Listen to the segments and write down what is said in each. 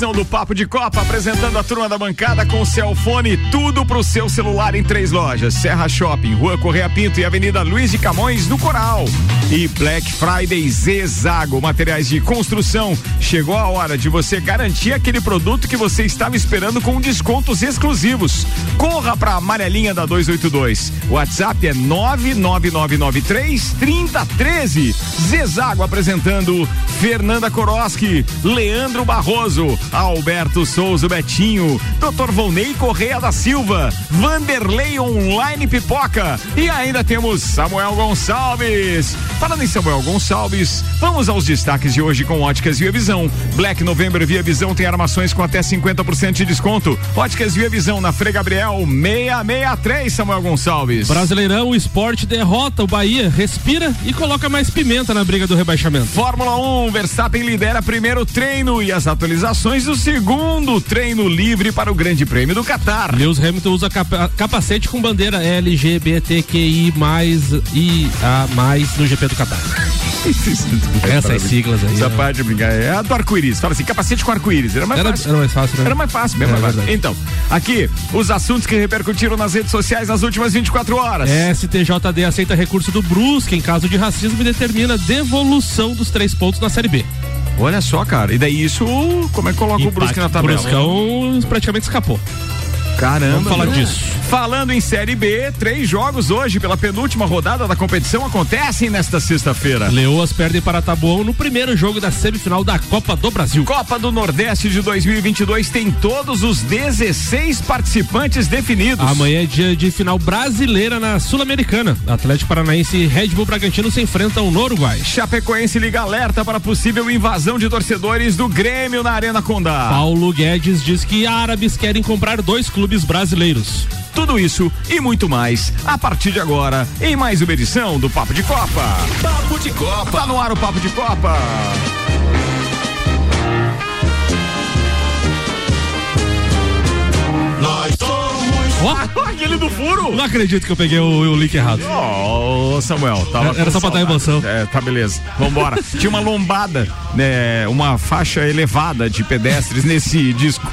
Edição do Papo de Copa, apresentando a turma da bancada com o Celfone, tudo pro seu celular em três lojas: Serra Shopping, Rua Correia Pinto e Avenida Luiz de Camões, no Coral. E Black Friday Zezago, materiais de construção. Chegou a hora de você garantir aquele produto que você estava esperando com descontos exclusivos. Corra pra amarelinha da 282. WhatsApp é 99993 3013. Zezago apresentando Fernanda Koroski, Leandro Barroso, Alberto Souza Betinho, Dr. Volney Correia da Silva, Vanderlei Online Pipoca e ainda temos Samuel Gonçalves. Falando em Samuel Gonçalves, vamos aos destaques de hoje com Óticas Via Visão. Black November Via Visão tem armações com até 50% de desconto. Óticas Via Visão na Frei Gabriel 663, Samuel Gonçalves. Brasileirão, o esporte derrota o Bahia, respira e coloca mais pimenta na briga do rebaixamento. Fórmula 1, Verstappen lidera primeiro treino e as atualizações do segundo treino livre para o Grande Prêmio do Catar. Lewis Hamilton usa capa capacete com bandeira LGBTQI e a mais no GP do Catar. Essas siglas aí. Essa né? parte de brincar. É a do arco-íris. Fala assim, capacete com arco-íris. Era mais era, fácil. Era mais fácil, né? Era mais fácil, mesmo. É, mais fácil. Então, aqui, os assuntos que repercutiram nas redes sociais nas últimas 24 horas. STJD aceita recurso do Brusque em caso de racismo e determina devolução dos três pontos na Série B. Olha só, cara. E daí isso, como é que coloca o Brusque na tabela? O Bruscão praticamente escapou. Caramba. Vamos falar disso. Falando em Série B, três jogos hoje pela penúltima rodada da competição acontecem nesta sexta-feira. Leoas perdem para Taboão no primeiro jogo da semifinal da Copa do Brasil. Copa do Nordeste de 2022 tem todos os 16 participantes definidos. Amanhã é dia de final brasileira na Sul-Americana. Atlético Paranaense e Red Bull Bragantino se enfrentam no Uruguai. Chapecoense liga alerta para possível invasão de torcedores do Grêmio na Arena Condá. Paulo Guedes diz que árabes querem comprar dois clubes clubes brasileiros. Tudo isso e muito mais a partir de agora em mais uma edição do Papo de Copa. Papo de Copa. Tá no ar o Papo de Copa. Aquele do furo? Não acredito que eu peguei o, o link errado. Ô, oh, Samuel, tava Era só pra dar emoção. É, tá beleza. Vambora. Tinha uma lombada, né? Uma faixa elevada de pedestres nesse disco.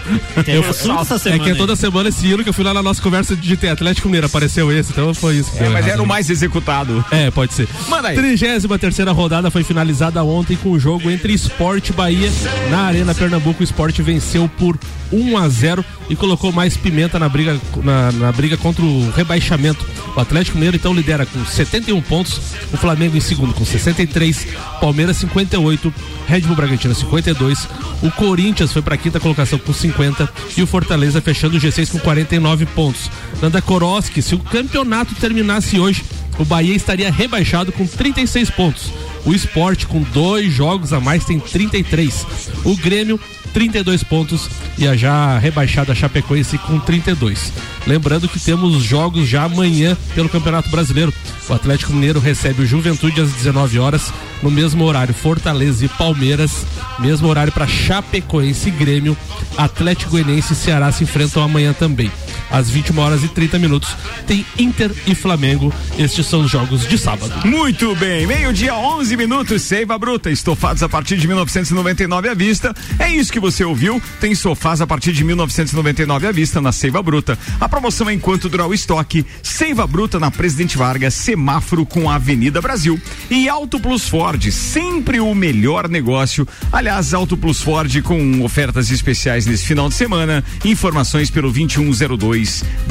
Eu, essa semana, é que é toda semana esse hino que eu fui lá na nossa conversa de ter Atlético Mineiro, apareceu esse, então foi isso. É, mas era o mais executado. É, pode ser. Manda aí. 33 terceira rodada foi finalizada ontem com o jogo entre Esporte e Bahia na Arena Pernambuco. O Esporte venceu por 1 a 0 e colocou mais pimenta na briga na, na briga contra o rebaixamento. O Atlético Mineiro então lidera com 71 pontos, o Flamengo em segundo com 63, Palmeiras 58, Red Bull Bragantino 52, o Corinthians foi para a quinta colocação com 50 e o Fortaleza fechando o G6 com 49 pontos. Nanda Koroski, se o campeonato terminasse hoje, o Bahia estaria rebaixado com 36 pontos. O esporte, com dois jogos a mais, tem 33. O Grêmio 32 pontos e a já rebaixada Chapecoense com 32. Lembrando que temos jogos já amanhã pelo Campeonato Brasileiro. O Atlético Mineiro recebe o Juventude às 19 horas, no mesmo horário Fortaleza e Palmeiras, mesmo horário para Chapecoense e Grêmio. Atlético Goianiense e Ceará se enfrentam amanhã também. Às 21 horas e 30 minutos tem Inter e Flamengo. Estes são os jogos de sábado. Muito bem, meio-dia 11 minutos, Seiva Bruta, estofados a partir de 1999 à vista. É isso que você ouviu. Tem sofás a partir de 1999 à vista na Seiva Bruta. A promoção é enquanto durar o estoque. Seiva Bruta na Presidente Vargas, semáforo com a Avenida Brasil. E Auto Plus Ford, sempre o melhor negócio. Aliás, Auto Plus Ford com ofertas especiais nesse final de semana. Informações pelo 2102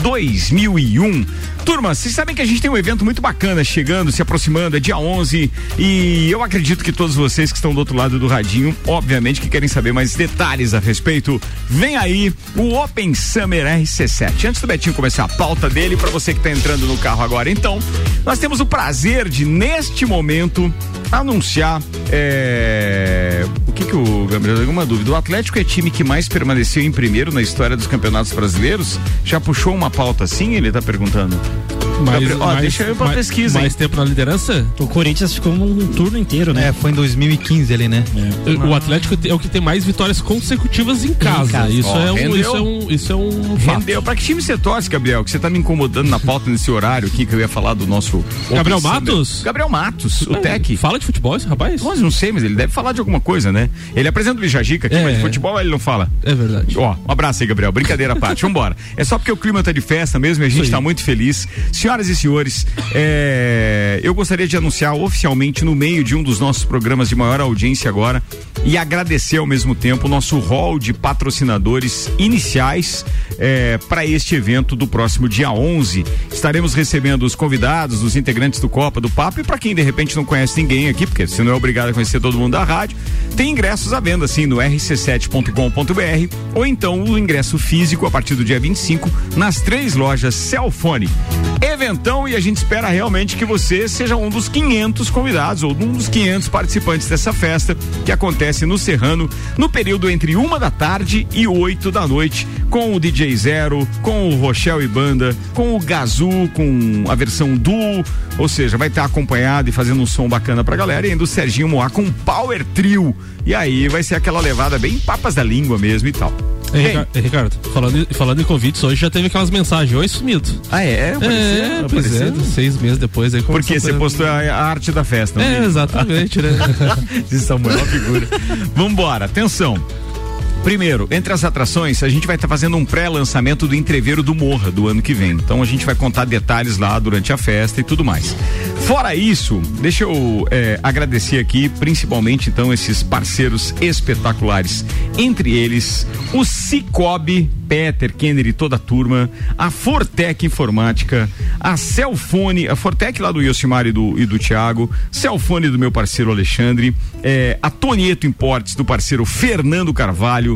2001. Turma, vocês sabem que a gente tem um evento muito bacana chegando, se aproximando, é dia 11 e eu acredito que todos vocês que estão do outro lado do radinho, obviamente que querem saber mais detalhes a respeito, vem aí o Open Summer RC7. Antes do Betinho começar a pauta dele, para você que está entrando no carro agora, então, nós temos o prazer de, neste momento, anunciar é, o que que o Gabriel, alguma dúvida. O Atlético é time que mais permaneceu em primeiro na história dos campeonatos brasileiros? Já puxou uma pauta assim? Ele tá perguntando. Mas, Gabriel, ó, mais, deixa eu ir pra mais, pesquisa. Mais hein? tempo na liderança? O Corinthians ficou um turno inteiro, né? É, foi em 2015 ali, né? É. O Atlético é o que tem mais vitórias consecutivas em casa. Em casa. Isso, ó, é um, isso, é um, isso é um fato. Rendeu. Pra que time você torce, Gabriel? Que você tá me incomodando na pauta nesse horário aqui que eu ia falar do nosso. Gabriel Matos? Gabriel Matos, o é, Tec. Fala de futebol esse rapaz? Mas não sei, mas ele deve falar de alguma coisa, né? Ele apresenta o Bijajica aqui, é, mas de futebol ele não fala. É verdade. Ó, um abraço aí, Gabriel. Brincadeira à parte. Vambora. É só porque o clima tá de festa mesmo e a gente tá muito feliz. Senhoras e senhores, é, eu gostaria de anunciar oficialmente no meio de um dos nossos programas de maior audiência agora e agradecer ao mesmo tempo o nosso hall de patrocinadores iniciais é, para este evento do próximo dia 11. Estaremos recebendo os convidados, os integrantes do Copa do Papo e para quem de repente não conhece ninguém aqui, porque você não é obrigado a conhecer todo mundo da rádio, tem ingressos à venda assim no rc7.com.br ou então o ingresso físico a partir do dia 25 nas três lojas Celfone. Eventão e a gente espera realmente que você seja um dos 500 convidados ou um dos 500 participantes dessa festa que acontece no Serrano no período entre uma da tarde e oito da noite com o DJ Zero, com o Rochelle e Banda, com o Gazu, com a versão duo, ou seja, vai estar acompanhado e fazendo um som bacana pra galera e ainda o Serginho Moá com Power Trio. E aí vai ser aquela levada bem papas da língua mesmo e tal. Ei, Ricardo, falando, falando em convites, hoje já teve aquelas mensagens, oi sumido. Ah, é? Apareceu, é, pois é, seis meses depois aí Porque você postou a, a, arte da festa. É, exatamente, né? Vocês são uma figura. Vambora, atenção. Primeiro, entre as atrações, a gente vai estar tá fazendo um pré-lançamento do Entreveiro do Morra do ano que vem. Então a gente vai contar detalhes lá durante a festa e tudo mais. Fora isso, deixa eu é, agradecer aqui, principalmente então, esses parceiros espetaculares. Entre eles, o Cicobi Peter, Kenner e toda a turma, a Fortec Informática, a Celfone, a Fortec lá do Yosimar e do, e do Thiago, Celfone do meu parceiro Alexandre, é, a Tonieto Importes do parceiro Fernando Carvalho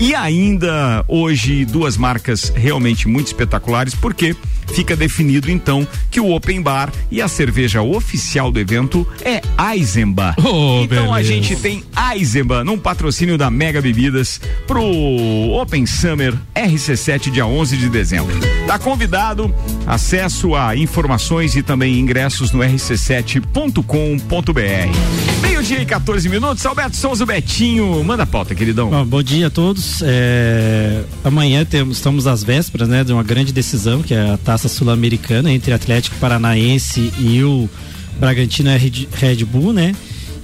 e ainda hoje duas marcas realmente muito espetaculares, porque fica definido então que o Open Bar e a cerveja oficial do evento é Eisenbahn. Oh, então beleza. a gente tem Eisenbahn num patrocínio da Mega Bebidas pro Open Summer RC7 dia 11 de dezembro. Tá convidado, acesso a informações e também ingressos no rc7.com.br. Meio-dia e 14 minutos, Alberto Souza Betinho, manda a pauta, queridão. Bom, bom dia a todos. É, amanhã temos, estamos às vésperas né, de uma grande decisão, que é a taça sul-americana entre Atlético Paranaense e o Bragantino Red Bull, né?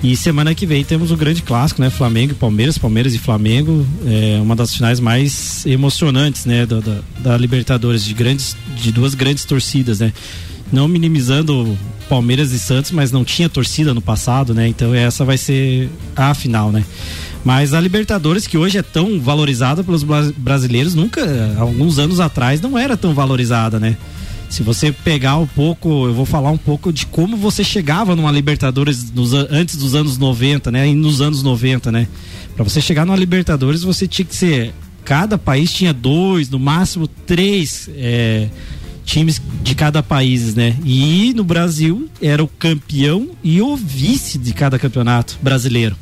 E semana que vem temos um grande clássico, né? Flamengo e Palmeiras, Palmeiras e Flamengo, é uma das finais mais emocionantes, né? Da, da, da, Libertadores, de grandes, de duas grandes torcidas, né? Não minimizando Palmeiras e Santos, mas não tinha torcida no passado, né? Então essa vai ser a final, né? Mas a Libertadores, que hoje é tão valorizada pelos brasileiros, nunca, alguns anos atrás, não era tão valorizada, né? Se você pegar um pouco, eu vou falar um pouco de como você chegava numa Libertadores nos, antes dos anos 90, né? E nos anos 90, né? Para você chegar numa Libertadores, você tinha que ser. Cada país tinha dois, no máximo três é, times de cada país, né? E no Brasil era o campeão e o vice de cada campeonato brasileiro.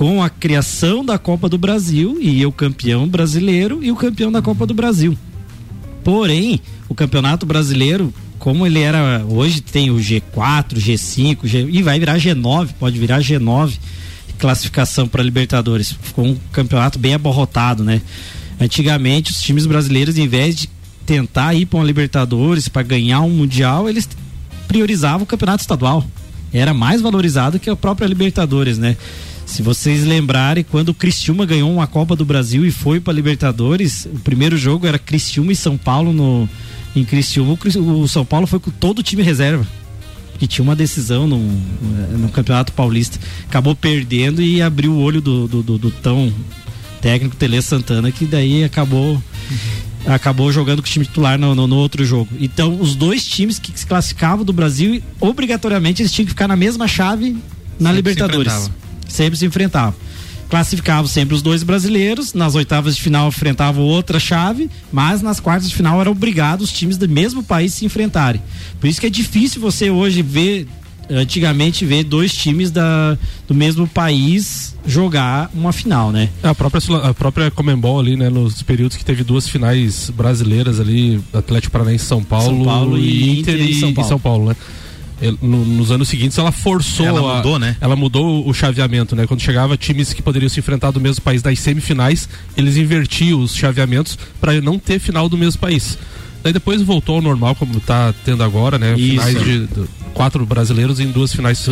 Com a criação da Copa do Brasil, e o campeão brasileiro e o campeão da Copa do Brasil. Porém, o Campeonato Brasileiro, como ele era hoje, tem o G4, G5, G, e vai virar G9, pode virar G9 classificação para Libertadores. Ficou um campeonato bem aborrotado, né? Antigamente, os times brasileiros, em vez de tentar ir para uma Libertadores para ganhar um Mundial, eles priorizavam o campeonato estadual. Era mais valorizado que a própria Libertadores, né? Se vocês lembrarem, quando o Cristiúma ganhou uma Copa do Brasil e foi para Libertadores, o primeiro jogo era Cristiúma e São Paulo no, em Criciúma, o São Paulo foi com todo o time reserva. Que tinha uma decisão no, no Campeonato Paulista. Acabou perdendo e abriu o olho do, do, do, do tão técnico Tele Santana, que daí acabou. Acabou jogando com o time titular no, no, no, outro jogo. Então, os dois times que se classificavam do Brasil, obrigatoriamente eles tinham que ficar na mesma chave na Sempre Libertadores. Se Sempre se enfrentavam classificavam sempre os dois brasileiros, nas oitavas de final enfrentavam outra chave, mas nas quartas de final era obrigado os times do mesmo país se enfrentarem. Por isso que é difícil você hoje ver antigamente ver dois times da, do mesmo país jogar uma final, né? É, a própria a própria Comembol ali, né, nos períodos que teve duas finais brasileiras ali, Atlético Paranaense São Paulo, São Paulo e Inter, Inter e, São Paulo, São Paulo né? No, nos anos seguintes ela forçou ela mudou, a, né? ela mudou o chaveamento né quando chegava times que poderiam se enfrentar do mesmo país nas semifinais eles invertiam os chaveamentos para não ter final do mesmo país Daí depois voltou ao normal, como está tendo agora, né? Isso. Finais de, de, quatro brasileiros em duas finais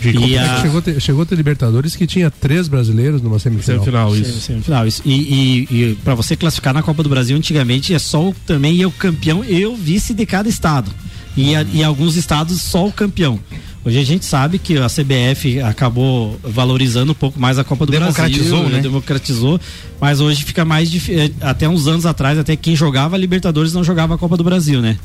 de e a... chegou, a ter, chegou a ter Libertadores que tinha três brasileiros numa semifinal. Semifinal, isso. Semifinal, isso. E, e, e para você classificar na Copa do Brasil, antigamente é só também o campeão e o vice de cada estado. E, a, e alguns estados só o campeão. Hoje a gente sabe que a CBF acabou valorizando um pouco mais a Copa do democratizou, Brasil, né? democratizou, mas hoje fica mais difícil. Eh, até uns anos atrás, até quem jogava a Libertadores não jogava a Copa do Brasil, né?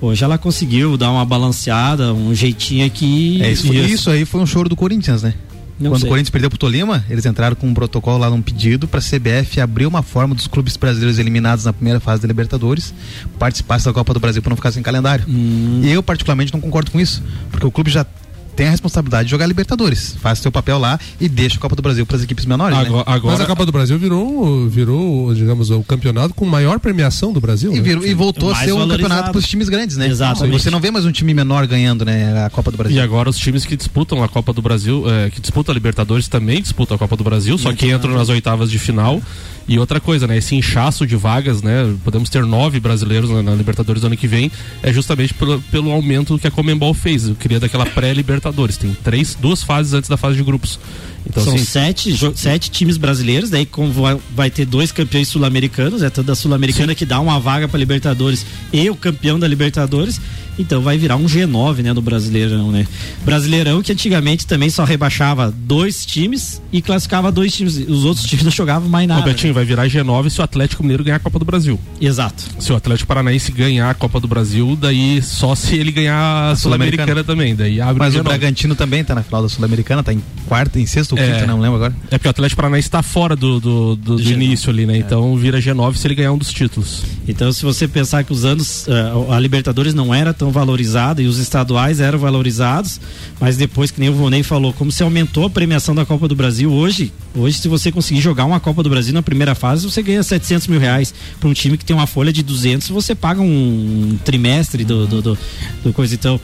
Hoje ela conseguiu dar uma balanceada, um jeitinho aqui. É, isso, isso aí foi um choro do Corinthians, né? Não Quando sei. o Corinthians perdeu pro Tolima, eles entraram com um protocolo lá num pedido para a CBF abrir uma forma dos clubes brasileiros eliminados na primeira fase da Libertadores participassem da Copa do Brasil para não ficar sem calendário. Hum. E eu particularmente não concordo com isso, porque o clube já tem a responsabilidade de jogar Libertadores. Faz seu papel lá e deixa a Copa do Brasil para as equipes menores. Agora, né? agora... Mas a Copa do Brasil virou, virou, digamos, o campeonato com maior premiação do Brasil. E, né? virou, e voltou a ser um campeonato para os times grandes, né? Exato. Você não vê mais um time menor ganhando, né, a Copa do Brasil. E agora os times que disputam a Copa do Brasil, é, que disputam a Libertadores também disputam a Copa do Brasil, só que entram nas oitavas de final. E outra coisa, né? Esse inchaço de vagas, né? Podemos ter nove brasileiros na, na Libertadores do ano que vem, é justamente pelo, pelo aumento que a Comembol fez. Eu queria daquela pré-Libertadores. Tem três, duas fases antes da fase de grupos. Então, São assim, sete, sete times brasileiros, daí como vai, vai ter dois campeões sul-americanos, é toda a sul-americana que dá uma vaga para Libertadores e o campeão da Libertadores. Então vai virar um G9, né, do Brasileirão, né? Brasileirão que antigamente também só rebaixava dois times e classificava dois times. Os outros times não jogavam mais nada. Ô, Betinho, né? vai virar G9 se o Atlético Mineiro ganhar a Copa do Brasil. Exato. Se o Atlético Paranaense ganhar a Copa do Brasil, daí só se ele ganhar a Sul-Americana Sul também. Daí abre Mas o, o Bragantino também tá na final da Sul-Americana, tá em quarta, em sexta ou é, quinta, não lembro agora. É porque o Atlético Paranaense tá fora do, do, do, do início ali, né? É. Então vira G9 se ele ganhar um dos títulos. Então se você pensar que os anos, uh, a Libertadores não era tão valorizada e os estaduais eram valorizados, mas depois que nem o Vonei falou, como se aumentou a premiação da Copa do Brasil hoje, hoje se você conseguir jogar uma Copa do Brasil na primeira fase, você ganha 700 mil reais para um time que tem uma folha de 200, você paga um trimestre do, do, do, do coisa. Então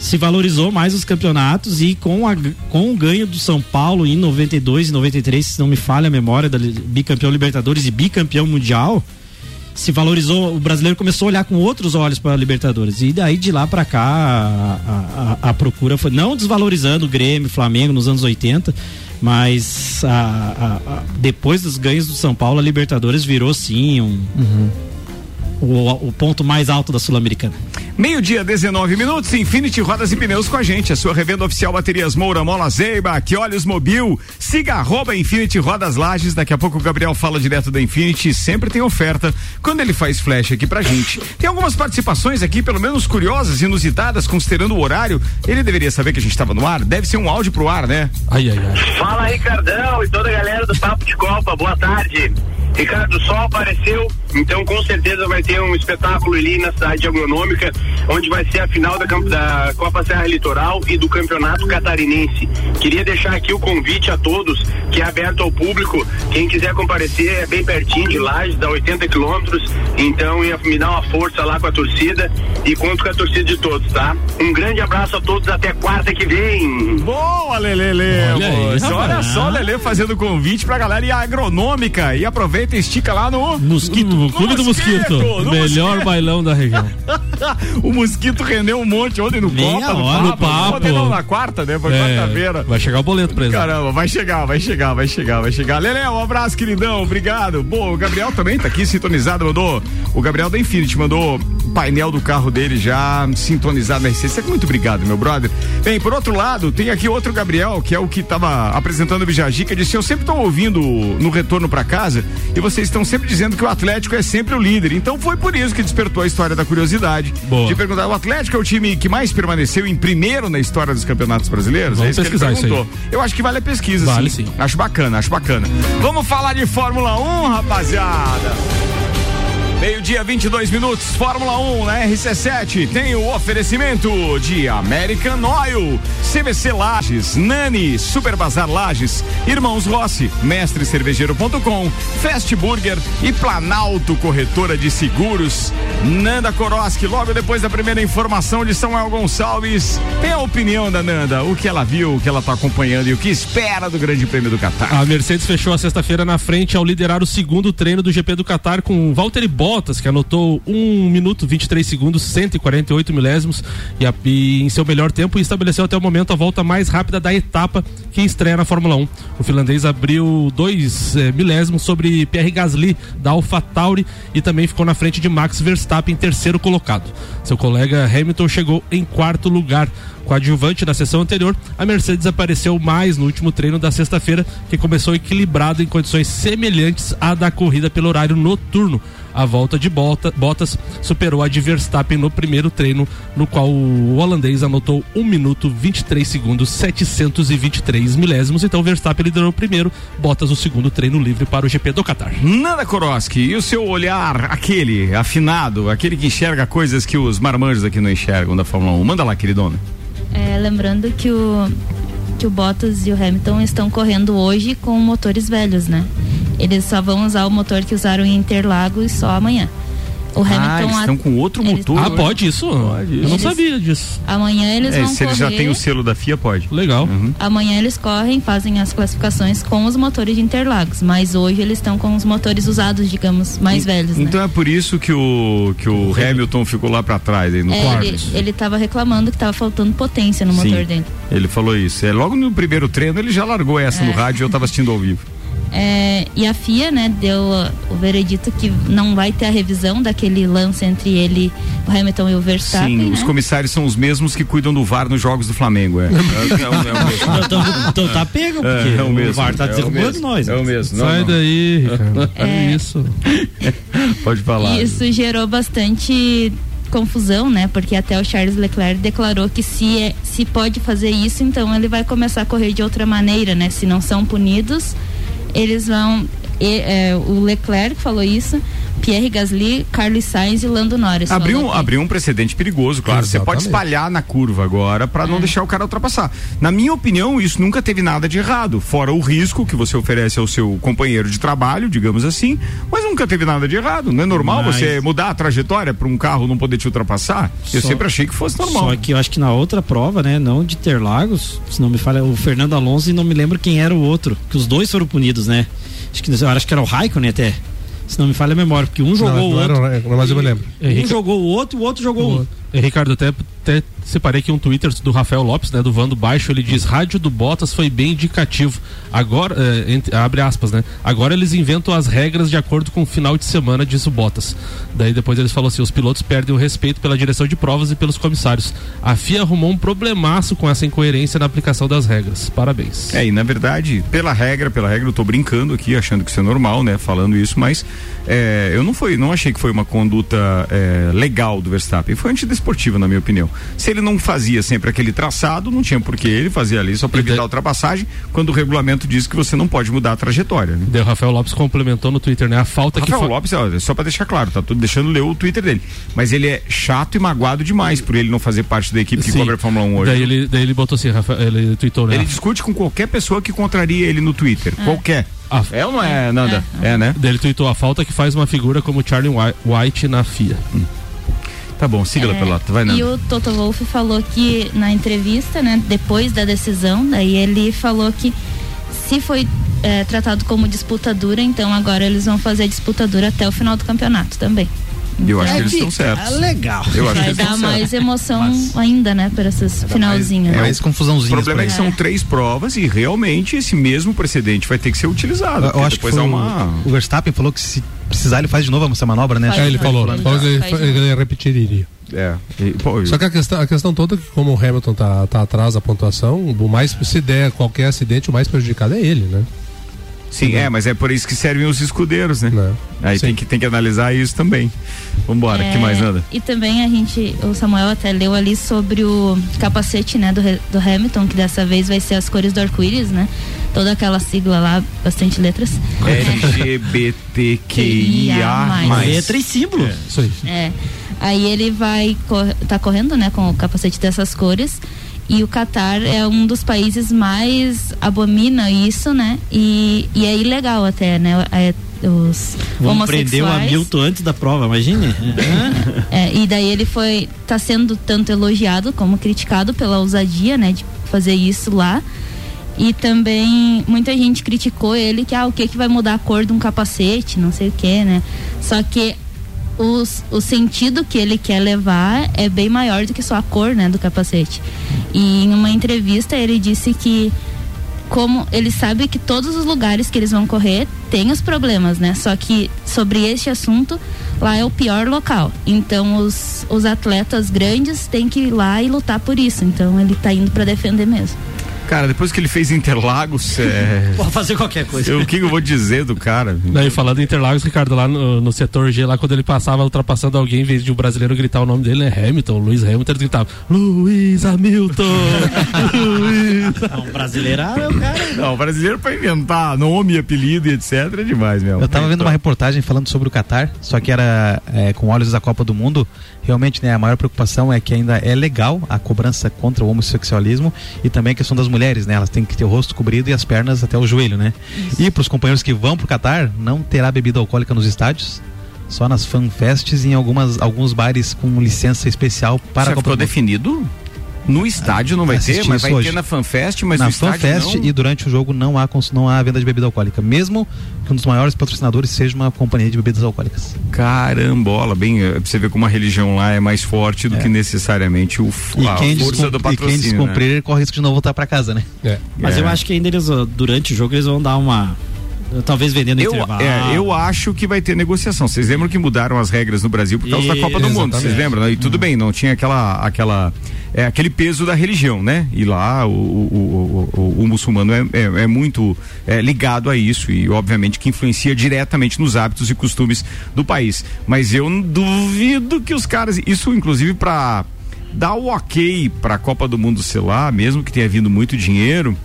se valorizou mais os campeonatos e com, a, com o ganho do São Paulo em 92 e 93, se não me falha a memória, da bicampeão Libertadores e bicampeão mundial, se valorizou, o brasileiro começou a olhar com outros olhos para a Libertadores. E daí de lá para cá a, a, a, procura foi não desvalorizando o Grêmio, Flamengo nos anos 80, mas a, depois dos ganhos do São Paulo, a Libertadores virou sim um, uhum o, o ponto mais alto da Sul-Americana. Meio-dia, 19 minutos, Infinity Rodas e Pneus com a gente. A sua revenda oficial Baterias Moura, Mola Zeiba, que olhos mobil. Siga arroba Infinity Rodas Lages. Daqui a pouco o Gabriel fala direto da Infinity. Sempre tem oferta quando ele faz flash aqui pra gente. Tem algumas participações aqui, pelo menos curiosas, inusitadas, considerando o horário. Ele deveria saber que a gente estava no ar. Deve ser um áudio pro ar, né? Ai, ai, ai. Fala, Ricardão e toda a galera do Papo de Copa. Boa tarde. Ricardo, o sol apareceu, então com certeza vai ter um espetáculo ali na cidade agronômica, onde vai ser a final da, da Copa Serra Litoral e do Campeonato Catarinense. Queria deixar aqui o convite a todos, que é aberto ao público. Quem quiser comparecer é bem pertinho de Lages, dá 80 quilômetros. Então, ia me dar uma força lá com a torcida e conto com a torcida de todos, tá? Um grande abraço a todos, até quarta que vem. Boa, Lelele! Olha, olha só, Lele fazendo convite pra galera e a agronômica. E aproveita aproveita e estica lá no Mosquito, no, Clube do Mosquito, no melhor mosquito. bailão da região. o Mosquito rendeu um monte ontem no Meia Copa, hora, no papo. Ontem não, na quarta, né? Foi é, quarta-feira. Vai chegar o boleto pra ele. Caramba, vai chegar, vai chegar, vai chegar, vai chegar. Lele, um abraço, queridão, obrigado. Bom, o Gabriel também tá aqui sintonizado, mandou, o Gabriel da Infinity mandou painel do carro dele já sintonizado na RCC. Muito obrigado, meu brother. Bem, por outro lado, tem aqui outro Gabriel, que é o que tava apresentando o Bijagica, disse, eu sempre tô ouvindo no retorno para casa e vocês estão sempre dizendo que o Atlético é sempre o líder. Então foi por isso que despertou a história da curiosidade. Boa. De perguntar, o Atlético é o time que mais permaneceu em primeiro na história dos campeonatos brasileiros? Vamos é isso pesquisar isso aí. Eu acho que vale a pesquisa, vale, sim. sim. Acho bacana, acho bacana. Vamos falar de Fórmula 1, rapaziada. Meio-dia, 22 minutos, Fórmula 1 na RC7 tem o oferecimento de American Oil, CVC Lages, Nani, Super Bazar Lages, Irmãos Rossi, Mestre Cervejeiro.com, Fast Burger e Planalto Corretora de Seguros. Nanda Koroski, logo depois da primeira informação de Samuel Gonçalves, tem a opinião da Nanda, o que ela viu, o que ela está acompanhando e o que espera do Grande Prêmio do Catar. A Mercedes fechou a sexta-feira na frente ao liderar o segundo treino do GP do Catar com Valtteri Bottas, que anotou 1 minuto 23 segundos, 148 milésimos e, a, e em seu melhor tempo e estabeleceu até o momento a volta mais rápida da etapa que estreia na Fórmula 1. O finlandês abriu dois eh, milésimos sobre Pierre Gasly da AlphaTauri e também ficou na frente de Max Verstappen, terceiro colocado. Seu colega Hamilton chegou em quarto lugar coadjuvante da sessão anterior, a Mercedes apareceu mais no último treino da sexta-feira, que começou equilibrado em condições semelhantes à da corrida pelo horário noturno. A volta de Bottas superou a de Verstappen no primeiro treino, no qual o holandês anotou 1 minuto 23 segundos 723 milésimos. Então Verstappen liderou o primeiro, Bottas o segundo treino livre para o GP do Qatar. Nada Koroski, e o seu olhar, aquele afinado, aquele que enxerga coisas que os marmanjos aqui não enxergam da Fórmula 1. Manda lá, queridona. É, lembrando que o, que o Bottas e o Hamilton estão correndo hoje com motores velhos, né? Eles só vão usar o motor que usaram em Interlagos só amanhã. O Hamilton ah, eles estão com outro eles... motor. Ah, pode isso? Pode. Eu não sabia disso. Amanhã eles é, vão se correr. Se eles já têm o selo da FIA, pode. Legal. Uhum. Amanhã eles correm, fazem as classificações com os motores de Interlagos, mas hoje eles estão com os motores usados, digamos, mais e, velhos. Então né? é por isso que o que o Hamilton ficou lá para trás aí no é, quarto. Ele, ele tava reclamando que tava faltando potência no Sim, motor dele. Ele falou isso. É logo no primeiro treino ele já largou essa é. no rádio e eu tava assistindo ao vivo. É, e a FIA, né, deu o veredito que não vai ter a revisão daquele lance entre ele, o Hamilton e o Verstappen. Sim, né? os comissários são os mesmos que cuidam do VAR nos jogos do Flamengo. É, é, é, o mesmo. então, então tá pego, porque é, o, mesmo, o VAR tá derrubando nós. É o mesmo. Não, Sai não. daí, Ricardo. É isso. Pode falar. Isso gerou bastante confusão, né? Porque até o Charles Leclerc declarou que se, é, se pode fazer isso, então ele vai começar a correr de outra maneira, né? Se não são punidos, eles vão. E, é, o Leclerc falou isso, Pierre Gasly, Carlos Sainz e Lando Norris. Abriu, um, abriu um precedente perigoso, claro. Exatamente. Você pode espalhar na curva agora para não é. deixar o cara ultrapassar. Na minha opinião, isso nunca teve nada de errado, fora o risco que você oferece ao seu companheiro de trabalho, digamos assim, mas nunca teve nada de errado. Não é normal mas... você mudar a trajetória para um carro não poder te ultrapassar? Só... Eu sempre achei que fosse normal. Só que eu acho que na outra prova, né, não de Interlagos, se não me falha, o Fernando Alonso e não me lembro quem era o outro, que os dois foram punidos, né? Acho que, acho que era o Raikkonen até. Se não me falha a memória, porque um jogou não, o outro. Era, mas eu me lembro. Um jogou o outro e o outro jogou o outro. Ricardo, até, até separei aqui um Twitter do Rafael Lopes, né, do Vando Baixo, ele diz, rádio do Bottas foi bem indicativo. Agora, é, entre, abre aspas, né? Agora eles inventam as regras de acordo com o final de semana, diz o Bottas. Daí depois eles falam assim, os pilotos perdem o respeito pela direção de provas e pelos comissários. A FIA arrumou um problemaço com essa incoerência na aplicação das regras. Parabéns. É, e na verdade, pela regra, pela regra, eu tô brincando aqui, achando que isso é normal, né? Falando isso, mas é, eu não foi, não achei que foi uma conduta é, legal do Verstappen. Foi antidesportiva, na minha opinião. Se ele não fazia sempre aquele traçado, não tinha por que ele fazia ali só para evitar a ultrapassagem, quando o regulamento diz que você não pode mudar a trajetória. Né? o Rafael Lopes complementou no Twitter, né? A falta Rafael que. Rafael Lopes, ó, só para deixar claro, tá tudo deixando ler o Twitter dele. Mas ele é chato e magoado demais por ele não fazer parte da equipe Sim. que cobre a Fórmula 1 hoje. Daí ele, daí ele botou assim, Rafael, ele tweetou, né? Ele discute com qualquer pessoa que contraria ele no Twitter. É. Qualquer. A... É ou não é, Nanda? É, é né? Daí ele tweetou a falta que faz uma figura como Charlie White na FIA. Hum. Tá bom, siga lá, é, Pelota, vai Nanda. E o Toto Wolff falou que na entrevista, né, depois da decisão, daí ele falou que se foi é, tratado como disputa dura, então agora eles vão fazer disputa dura até o final do campeonato também. Eu acho que eles estão certos. É legal. Eu acho Vai que dar mais emoção Mas... ainda, né, para essas finalzinhas. É mais confusãozinha. O problema é que são três provas e realmente esse mesmo precedente vai ter que ser utilizado. Eu, acho que foi uma... o Verstappen falou que se precisar ele faz de novo essa manobra, né? é, ele falou. Falou que ele, ele repetiria. É. E, pô, Só que a questão, a questão toda é que como o Hamilton tá, tá atrás da pontuação, o mais se der qualquer acidente, o mais prejudicado é ele, né? Sim, é, mas é por isso que servem os escudeiros, né? Não. Aí tem que, tem que analisar isso também. Vambora, é, que mais nada? E também a gente, o Samuel até leu ali sobre o capacete, né, do, do Hamilton, que dessa vez vai ser as cores do arco-íris, né? toda aquela sigla lá, bastante letras. LGBTQIA. Letra e símbolo. Isso aí. É. Aí ele vai cor- tá correndo, né, com o capacete dessas cores. E o Catar é um dos países mais abomina isso, né? E, e é ilegal até, né? É, os Vamos prender o. Hamilton antes da prova, imagine. É, e daí ele foi tá sendo tanto elogiado como criticado pela ousadia, né, de fazer isso lá. E também muita gente criticou ele que ah, o que que vai mudar a cor de um capacete, não sei o que, né? Só que os, o sentido que ele quer levar é bem maior do que só a cor, né, do capacete. E em uma entrevista ele disse que como ele sabe que todos os lugares que eles vão correr têm os problemas, né? Só que sobre este assunto, lá é o pior local. Então os, os atletas grandes têm que ir lá e lutar por isso. Então ele tá indo para defender mesmo. Cara, depois que ele fez Interlagos, é... Pode fazer qualquer coisa. eu- o que eu vou dizer do cara? Daí falando em Interlagos, Ricardo, lá no, no setor G, lá quando ele passava ultrapassando alguém, em vez de um brasileiro gritar o nome dele, é Hamilton, Luiz Hamilton, ele gritava, Luiz Hamilton! Luiz. Um brasileirado é o cara. Não, o brasileiro pra inventar nome, apelido e etc é demais, meu. Eu tava vendo uma reportagem falando sobre o Catar, só que era é, com olhos da Copa do Mundo. Realmente, né, a maior preocupação é que ainda é legal a cobrança contra o homossexualismo e também a questão das mulheres, né? Elas têm que ter o rosto cobrido e as pernas até o joelho, né? E para os companheiros que vão pro Catar, não terá bebida alcoólica nos estádios, só nas fanfests e em algumas, alguns bares com licença especial para Já ficou definido? No estádio não vai ter, mas vai hoje. ter na FanFest, mas na no estádio FanFest não. e durante o jogo não há, não há venda de bebida alcoólica, mesmo que um dos maiores patrocinadores seja uma companhia de bebidas alcoólicas. Carambola, bem, é, pra você ver como a religião lá é mais forte do que necessariamente o, E a quem, força do e quem patrocínio. descumprir corre risco de não voltar para casa, né? É. Mas É. eu acho que ainda eles, ó, durante o jogo, eles vão dar uma. Talvez vendendo Eu, intervalo. é, eu acho que vai ter negociação. Vocês lembram que mudaram as regras no Brasil por causa da Copa do Mundo? Vocês lembram? né? E tudo bem, não tinha aquela, aquela, é, aquele peso da religião, né? E lá o, o, o, o- muçulmano é, é, é muito é, ligado a isso e obviamente que influencia diretamente nos hábitos e costumes do país. Mas eu duvido que os caras, isso inclusive para dar o ok para a Copa do Mundo sei lá, mesmo que tenha vindo muito dinheiro.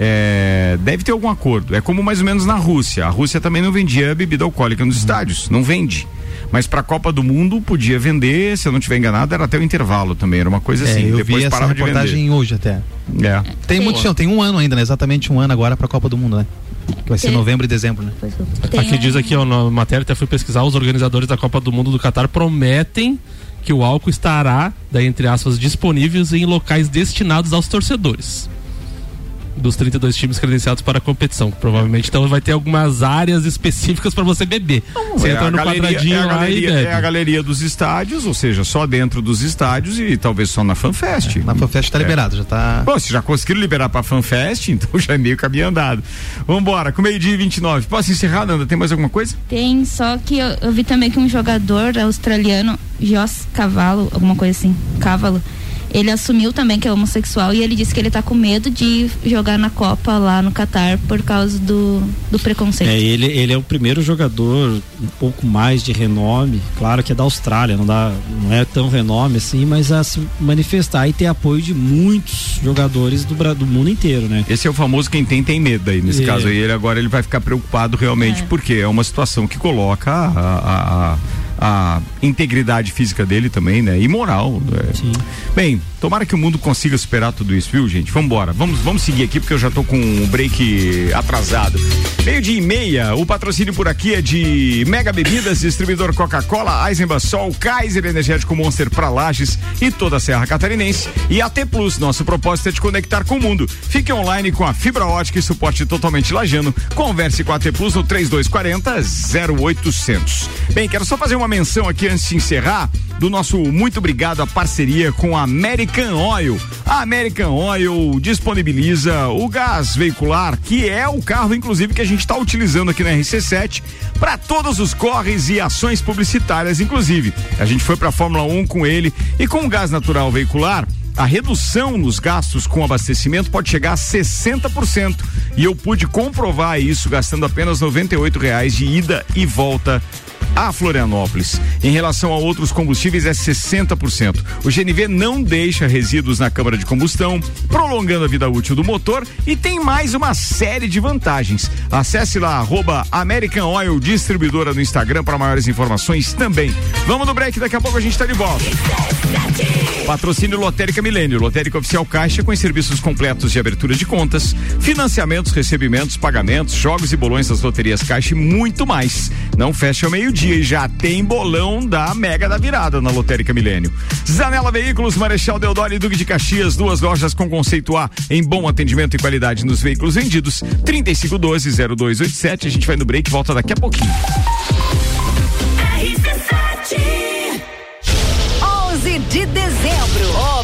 É, deve ter algum acordo. É como mais ou menos na Rússia. A Rússia também não vendia bebida alcoólica nos estádios, não vende. Mas para a Copa do Mundo podia vender, se eu não estiver enganado, era até o intervalo também, era uma coisa assim. É, eu Depois vi essa parava de vender. reportagem hoje até. É. Tem Sim. muito chão, tem um ano ainda, né? Exatamente um ano agora para a Copa do Mundo, né? Que vai ser novembro e dezembro, né? Tem Aqui diz aqui, ó, na matéria, até fui pesquisar, os organizadores da Copa do Mundo do Catar prometem que o álcool estará, daí, entre aspas, disponíveis em locais destinados aos torcedores. Dos 32 times credenciados para a competição. Provavelmente, então, vai ter algumas áreas específicas para você beber. Você É entra no galeria, quadradinho é, a lá e galeria, bebe. é a galeria dos estádios, ou seja, só dentro dos estádios e talvez só na FanFest. Na FanFest tá É. liberado, já tá. Bom, se já conseguiram liberar pra FanFest, então já é meio caminho andado. Vambora, com meio-dia e 29. Posso encerrar, Nanda? Tem mais alguma coisa? Tem, só que eu, eu vi também que um jogador australiano, Joss Cavalo, alguma coisa assim, Cavalo, ele assumiu também que é homossexual e ele disse que ele tá com medo de jogar na Copa lá no Catar por causa do, do preconceito. É, ele, ele é o primeiro jogador um pouco mais de renome, claro que é da Austrália, não, dá, não é tão renome assim, mas a se manifestar e ter apoio de muitos jogadores do, do mundo inteiro, né? Esse é o famoso quem tem, tem medo aí. Nesse É. caso aí, ele agora ele vai ficar preocupado realmente, É. porque é uma situação que coloca a, a- a- a integridade física dele também, né? E moral. né? Sim. Bem, tomara que o mundo consiga superar tudo isso, viu, gente? Vambora. Vamos, vamos seguir aqui, porque eu já tô com um break atrasado. Meio dia e meia, o patrocínio por aqui é de Mega Bebidas, distribuidor Coca-Cola, Eisenbach Sol, Kaiser Energético Monster pra Lages e toda a Serra Catarinense. E AT Plus, nosso propósito é te conectar com o mundo. Fique online com a fibra ótica e suporte totalmente lajano. Converse com a AT Plus no 3240 0800. Bem, quero só fazer uma menção aqui antes de encerrar do nosso muito obrigado à parceria com a American Oil. A American Oil disponibiliza o gás veicular, que é o carro, inclusive, que a gente está utilizando aqui na RC7 para todos os corres e ações publicitárias, inclusive. A gente foi para a Fórmula 1 com ele e com o gás natural veicular. A redução nos gastos com abastecimento pode chegar a 60%. E eu pude comprovar isso gastando apenas 98 reais de ida e volta a Florianópolis. Em relação a outros combustíveis é 60%. O GNV não deixa resíduos na câmara de combustão, prolongando a vida útil do motor e tem mais uma série de vantagens. Acesse lá arroba American Oil Distribuidora no Instagram para maiores informações também. Vamos no break, daqui a pouco a gente está de volta. Patrocínio Lotérica Milênio, Lotérica Oficial Caixa com serviços completos de abertura de contas, financiamentos, recebimentos, pagamentos, jogos e bolões das loterias Caixa e muito mais. Não fecha ao meio-dia e já tem bolão da Mega da Virada na Lotérica Milênio. Zanela Veículos, Marechal Deodoro e Duque de Caxias, duas lojas com conceito A em bom atendimento e qualidade nos veículos vendidos. 3512-0287. A gente vai no break e volta daqui a pouquinho.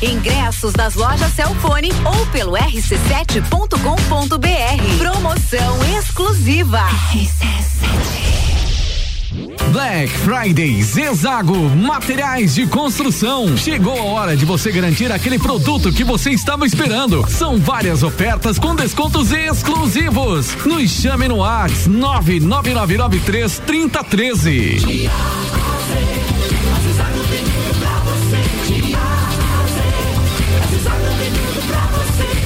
Ingressos nas lojas Celfone ou pelo rc7.com.br. Promoção exclusiva. Black Friday Zezago Materiais de Construção. Chegou a hora de você garantir aquele produto que você estava esperando. São várias ofertas com descontos exclusivos. Nos chame no Whats 99993 3013.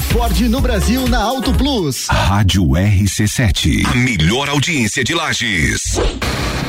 Ford no Brasil na Auto Plus. Rádio RC7. A melhor audiência de Lages.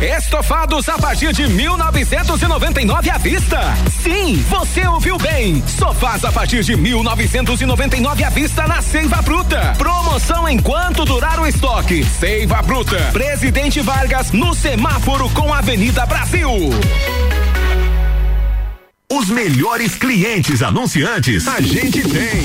Estofados a partir de 1999 à vista. Sim, você ouviu bem. Sofás a partir de 1999 à vista na Seiva Bruta. Promoção enquanto durar o estoque. Seiva Bruta. Presidente Vargas no semáforo com Avenida Brasil. Os melhores clientes anunciantes a gente tem.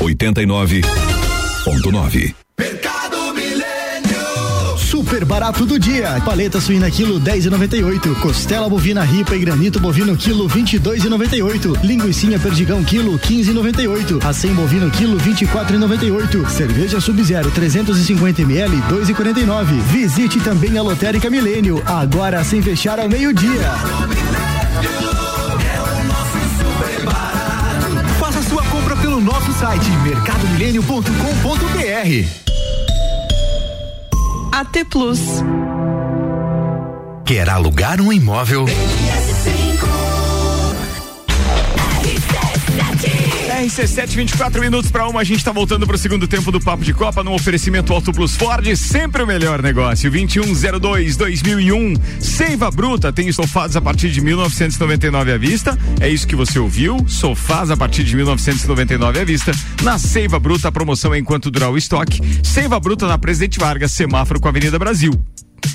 89.9. Mercado Milênio. Super barato do dia. Paleta suína quilo 10,98. Costela bovina ripa e granito bovino quilo 22,98. Linguiça perdigão quilo 15,98. Acém bovino quilo 24,98. Cerveja Sub-Zero 350 ml 2,49. Visite também a Lotérica Milênio. Agora sem fechar ao meio-dia. Site mercadomilênio.com.br. AT Plus. Quer alugar um imóvel? RC7, 24 minutos para uma. A gente está voltando para o segundo tempo do Papo de Copa no oferecimento Auto Plus Ford. Sempre o melhor negócio. 2102-2001. Seiva Bruta tem sofás a partir de 1999 à vista. É isso que você ouviu. Sofás a partir de 1999 à vista. Na Seiva Bruta, a promoção é enquanto durar o estoque. Seiva Bruta na Presidente Vargas, semáforo com a Avenida Brasil.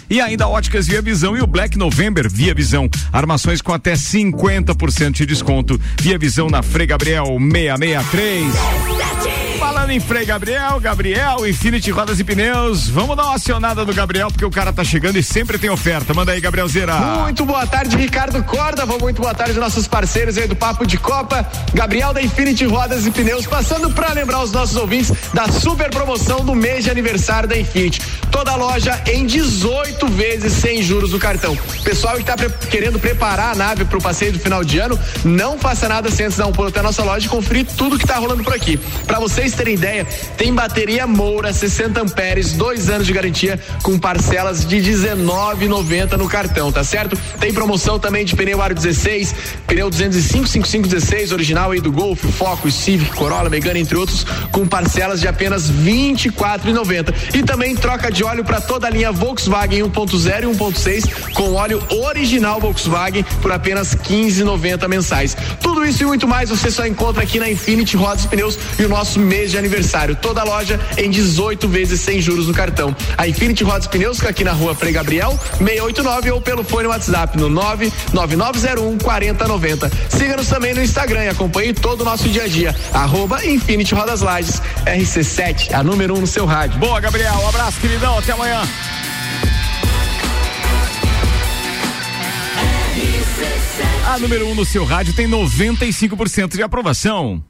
E ainda óticas Via Visão e o Black November Via Visão. Armações com até 50% de desconto. Via Visão na Frei Gabriel 663. Falando em Frei Gabriel, Gabriel, Infinity Rodas e Pneus. Vamos dar uma acionada do Gabriel, porque o cara tá chegando e sempre tem oferta. Manda aí, Gabriel Zera. Muito boa tarde, Ricardo Corda. Muito boa tarde, nossos parceiros aí do Papo de Copa. Gabriel da Infinity Rodas e Pneus, passando para lembrar os nossos ouvintes da super promoção do mês de aniversário da Infinity. Toda loja em 18 vezes sem juros no cartão. Pessoal que tá pre querendo preparar a nave para o passeio do final de ano, não faça nada sem antes dar um pulo até a nossa loja e conferir tudo que tá rolando por aqui. Para vocês terem ideia, tem bateria Moura 60 amperes, dois anos de garantia com parcelas de 19,90 no cartão, tá certo? Tem promoção também de pneu aro 16, pneu 205 55 16 original aí do Golf, Focus, Civic, Corolla, Megane entre outros, com parcelas de apenas 24,90. E também troca de óleo para toda a linha Volkswagen 1.0 e 1.6 com óleo original Volkswagen por apenas 15,90 mensais. Tudo isso e muito mais você só encontra aqui na Infinity Rodas Pneus e o nosso mês de aniversário. Toda loja em 18 vezes sem juros no cartão. A Infinity Rodas e Pneus fica aqui na rua Frei Gabriel, 689 ou pelo fone WhatsApp no 99901 4090. Siga-nos também no Instagram e acompanhe todo o nosso dia a dia. Arroba Infinity Rodas Lages, RC7, a número 1 um no seu rádio. Boa, Gabriel. Um abraço, queridão. Até amanhã. A número 1 um no seu rádio tem 95% de aprovação.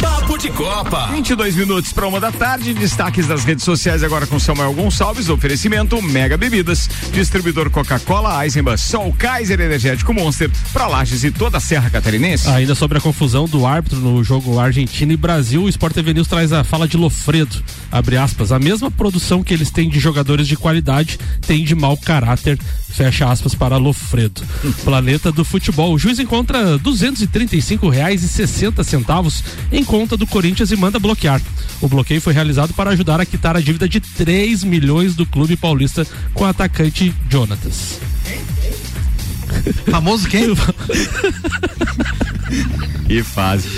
Papo de Copa. 22 minutos para uma da tarde. Destaques das redes sociais agora com Samuel Gonçalves. Oferecimento Mega Bebidas. Distribuidor Coca-Cola, Eisenbahn, Sol Kaiser Energético Monster. Para Lages e toda a Serra Catarinense. Ainda sobre a confusão do árbitro no jogo Argentina e Brasil, o Sport TV News traz a fala de Lofredo. Abre aspas. A mesma produção que eles têm de jogadores de qualidade tem de mau caráter. Fecha aspas para Lofredo. Planeta do Futebol. O juiz encontra R$ 235,60 em conta do Corinthians e manda bloquear. O bloqueio foi realizado para ajudar a quitar a dívida de 3 milhões do clube paulista com o atacante Jonatas. Famoso quem? Que fase.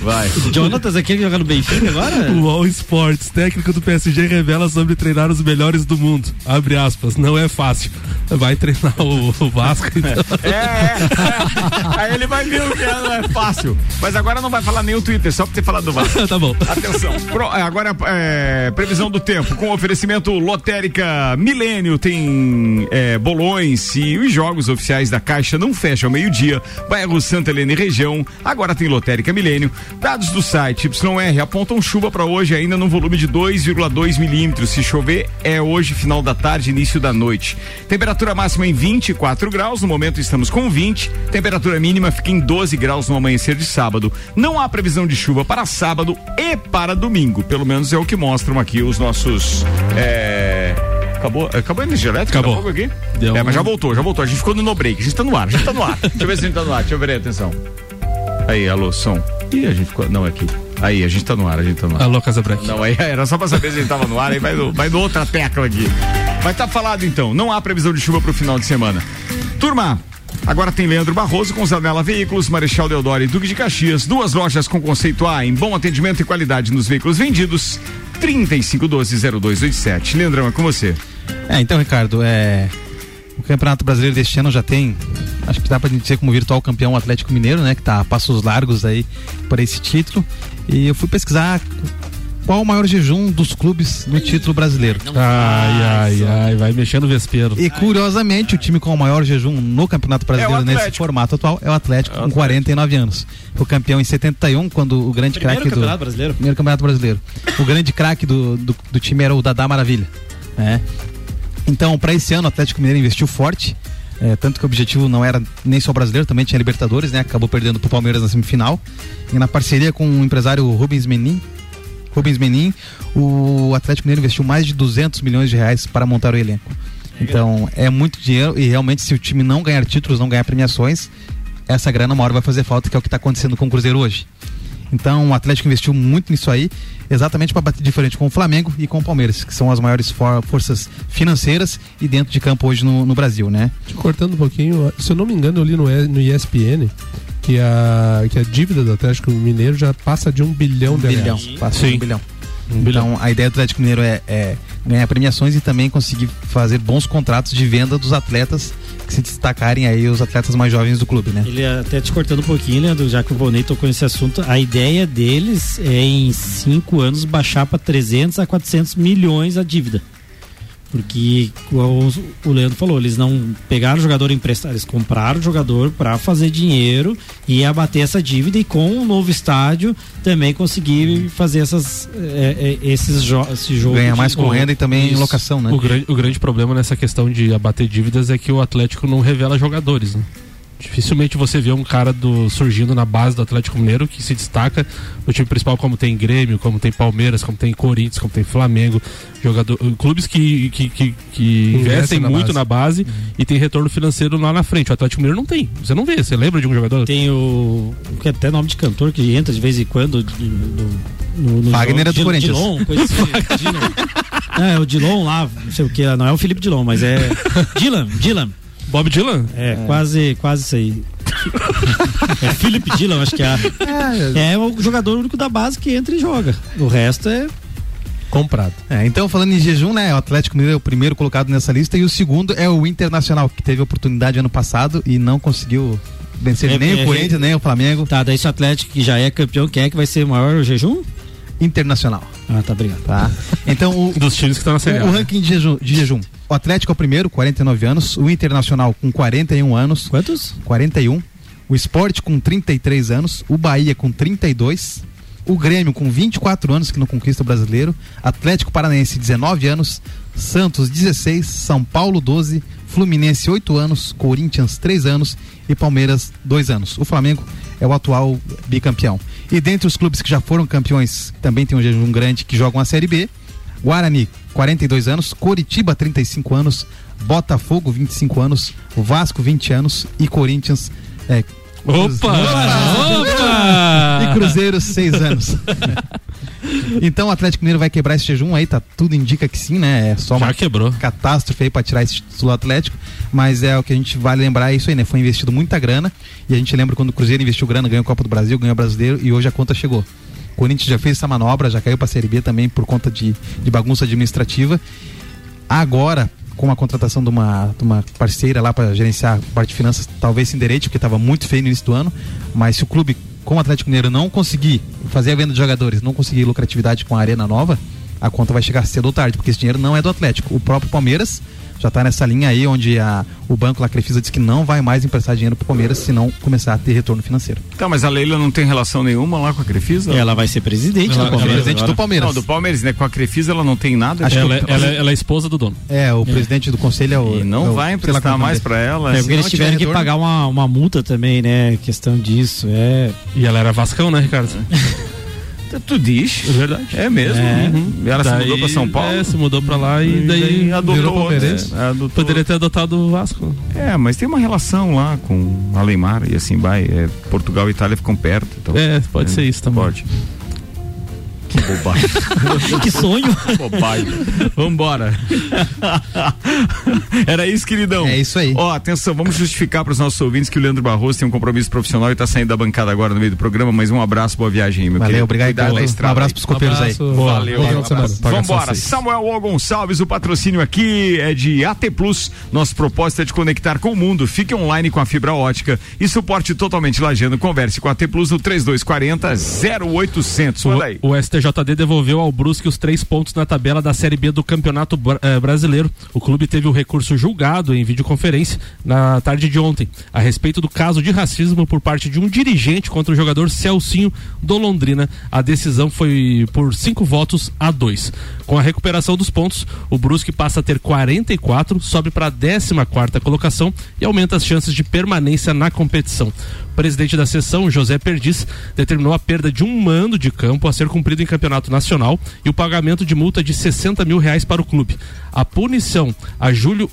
Vai. Jonatas, aquele que joga no Benfica agora? O All Sports, técnico do PSG, revela sobre treinar os melhores do mundo. Abre aspas, não é fácil. Vai treinar o, o Vasco. Então. É, é, é. Aí ele vai ver o que é, não é fácil. Mas agora não vai falar nem o Twitter, só por ter falado do Vasco. tá bom. Atenção. Pro, agora é, previsão do tempo. Com oferecimento lotérica Milênio, tem é, bolões e os jogos oficiais da Caixa não fecham ao meio-dia. Bairro Santa Helena e região. Agora tem lotérica Milênio. Dados do site YR apontam chuva para hoje ainda no volume de 2,2 milímetros. Se chover, é hoje, final da tarde, início da noite. Temperatura máxima em 24 graus, no momento estamos com 20. Temperatura mínima fica em 12 graus no amanhecer de sábado. Não há previsão de chuva para sábado e para domingo. Pelo menos é o que mostram aqui os nossos. É... Acabou, acabou a energia elétrica? Acabou. Aqui? Deu é, mas já voltou, já voltou. A gente ficou no no break. A gente tá no ar, a gente tá no ar. Deixa eu ver se a gente tá no ar. Deixa eu ver aí, atenção. Aí, alô, som. Ih, a gente ficou. Não, é aqui. Aí, a gente tá no ar, a gente tá no ar. Alô, Casa Branca. Não, aí era só pra saber se a gente tava no ar, aí vai do, vai do outra tecla aqui. Mas tá falado então, não há previsão de chuva pro final de semana. Turma, agora tem Leandro Barroso com Zanela Veículos, Marechal Deodoro e Duque de Caxias, duas lojas com conceito A em bom atendimento e qualidade nos veículos vendidos. 3512-0287. Leandrão, é com você. É, então, Ricardo, é. O Campeonato Brasileiro deste ano já tem, acho que dá pra dizer como virtual campeão Atlético Mineiro, né? Que tá a passos largos aí por esse título. E eu fui pesquisar qual o maior jejum dos clubes no título brasileiro. Ai, ai, ai, vai mexendo o vespeiro. E curiosamente, o time com o maior jejum no Campeonato Brasileiro nesse Atlético. formato atual é o Atlético, com 49 anos. Foi campeão em 71, quando o grande craque do. Campeonato Brasileiro? Primeiro Campeonato Brasileiro. O grande craque do, do, do time era o Dadá Maravilha. Né? Então, para esse ano, o Atlético Mineiro investiu forte. É, tanto que o objetivo não era nem só brasileiro, também tinha Libertadores, né? Acabou perdendo pro Palmeiras na semifinal. E na parceria com o empresário Rubens Menin, Rubens Menin, o Atlético Mineiro investiu mais de 200 milhões de reais para montar o elenco. Então é muito dinheiro e realmente se o time não ganhar títulos, não ganhar premiações, essa grana uma hora vai fazer falta, que é o que está acontecendo com o Cruzeiro hoje. Então o Atlético investiu muito nisso aí, exatamente para bater de frente com o Flamengo e com o Palmeiras, que são as maiores for- forças financeiras e dentro de campo hoje no, no Brasil, né? Te cortando um pouquinho, se eu não me engano, eu li no, E- no ESPN que a, que a dívida do Atlético Mineiro já passa de um bilhão de bilhão, reais. passa de um bilhão. Então a ideia do Atlético Mineiro é, é ganhar premiações e também conseguir fazer bons contratos de venda dos atletas que se destacarem aí os atletas mais jovens do clube, né? Ele até te cortando um pouquinho, Leandro, já que o Volney tocou nesse assunto, a ideia deles é em cinco anos baixar para 300 a 400 milhões a dívida. Porque, igual o Leandro falou, eles não pegaram o jogador emprestado, eles compraram o jogador para fazer dinheiro e abater essa dívida e com o novo estádio também conseguir fazer essas, é, é, esses jo esse jogo. Ganhar de- mais com renda e também em locação, né? O grande, o grande problema nessa questão de abater dívidas é que o Atlético não revela jogadores, né? Dificilmente você vê um cara do, surgindo na base do Atlético Mineiro que se destaca no time principal, como tem Grêmio, como tem Palmeiras, como tem Corinthians, como tem Flamengo. Jogador, clubes que, que, que, que Investem na muito base. na base e tem retorno financeiro lá na frente. O Atlético Mineiro não tem. Você não vê. Você lembra de um jogador? Tem o. que é até nome de cantor que entra de vez em quando. No, no, no Wagner jogo. é do Corinthians. Dilon, coisa assim. Dilon. É, o Dilon lá, não sei o que, não é o Felipe Dilon, mas é. Dylan, Dylan. Bob Dylan? É, quase, quase isso aí. é Felipe Dylan, acho que é. É o jogador único da base que entra e joga. O resto é. Comprado. É, então, falando em jejum, né? O Atlético Mineiro é o primeiro colocado nessa lista e o segundo é o Internacional, que teve oportunidade ano passado e não conseguiu vencer É, nem é, o Corinthians, nem o Flamengo. Tá, daí se o Atlético que já é campeão, quem é que vai ser o maior jejum? Internacional. Ah, tá, obrigado. Tá? Então, o, Dos times que estão na Série A. o, o né? ranking de jejum, de jejum. O Atlético é o primeiro, 49 anos. O Internacional com 41 anos. Quantos? 41. O Sport com 33 anos. O Bahia com 32. O Grêmio com 24 anos, que não conquista o brasileiro. Atlético Paranaense, 19 anos. Santos, 16. São Paulo, 12. Fluminense, 8 anos. Corinthians, 3 anos. E Palmeiras, 2 anos. O Flamengo é o atual bicampeão. E dentre os clubes que já foram campeões, também tem um jejum grande que jogam a Série B. Guarani, 42 anos, Coritiba, 35 anos, Botafogo, 25 anos, Vasco, 20 anos e Corinthians. É, Opa! Opa! E Cruzeiro, 6 anos. então o Atlético Mineiro vai quebrar esse jejum aí, tá? Tudo indica que sim, né? É só uma Já quebrou. catástrofe aí pra tirar esse título Atlético, mas é o que a gente vale lembrar, é isso aí, né? Foi investido muita grana e a gente lembra quando o Cruzeiro investiu grana, ganhou a Copa do Brasil, ganhou o Brasileiro e hoje a conta chegou. O Corinthians já fez essa manobra, já caiu pra Série B também por conta de, de bagunça administrativa. Agora, com a contratação de uma, de uma parceira lá para gerenciar a parte de finanças, talvez se endereite, porque estava muito feio no início do ano, mas se o clube, como o Atlético Mineiro, não conseguir fazer a venda de jogadores, não conseguir lucratividade com a arena nova, a conta vai chegar cedo ou tarde, porque esse dinheiro não é do Atlético. O próprio Palmeiras já está nessa linha aí, onde a, o banco lá, Crefisa, diz que não vai mais emprestar dinheiro para o Palmeiras se não começar a ter retorno financeiro. Tá, mas a Leila não tem relação nenhuma lá com a Crefisa? Ela vai ser presidente Ela- do Palmeiras. presidente agora. do Palmeiras. Não, do Palmeiras, né? Com a Crefisa ela não tem nada. Acho que Ela, o- é- ela, é- ela é esposa do dono. É, o presidente do conselho é o. E não é o- vai emprestar é mais pra ela. É porque eles tiveram tiver que pagar uma, uma multa também, né? Questão disso. É. E ela era Vascão, né, Ricardo? Tu diz? É verdade. É mesmo? É. Uhum. E ela se Daí- mudou pra São Paulo? É, se mudou pra lá e, E daí, daí adotou, né? Adotou. Poderia ter adotado o Vasco. É, mas tem uma relação lá com Alemar e assim vai. É, Portugal e Itália ficam perto. Então, É, pode ser isso também. Pode. Que bobagem. que sonho! bobagem. Vambora. Era isso, queridão. É isso aí. Ó, atenção, vamos justificar para os nossos ouvintes que o Leandro Barroso tem um compromisso profissional e tá saindo da bancada agora no meio do programa, mas um abraço, boa viagem aí, meu Valeu, querido. obrigado. Um estrada abraço aí. pros copeiros aí. Abraço. Boa, Valeu, um abraço. Paga Vambora. Samuel O. Gonçalves, o patrocínio aqui é de AT Plus. Nosso propósito é de conectar com o mundo. Fique online com a fibra ótica e suporte totalmente lajando. Converse com a AT Plus no 3240 0800. Manda aí. O, o STJ TJD devolveu ao Brusque os três pontos na tabela da Série B do Campeonato eh, Brasileiro. O clube teve o recurso julgado em videoconferência na tarde de ontem, a respeito do caso de racismo por parte de um dirigente contra o jogador Celcinho do Londrina. A decisão foi por cinco votos a dois. Com a recuperação dos pontos, o Brusque passa a ter 44, sobe para a 14 quarta colocação e aumenta as chances de permanência na competição. Presidente da sessão, José Perdiz, determinou a perda de um mando de campo a ser cumprido em campeonato nacional e o pagamento de multa de 60 mil reais para o clube. A punição a Júlio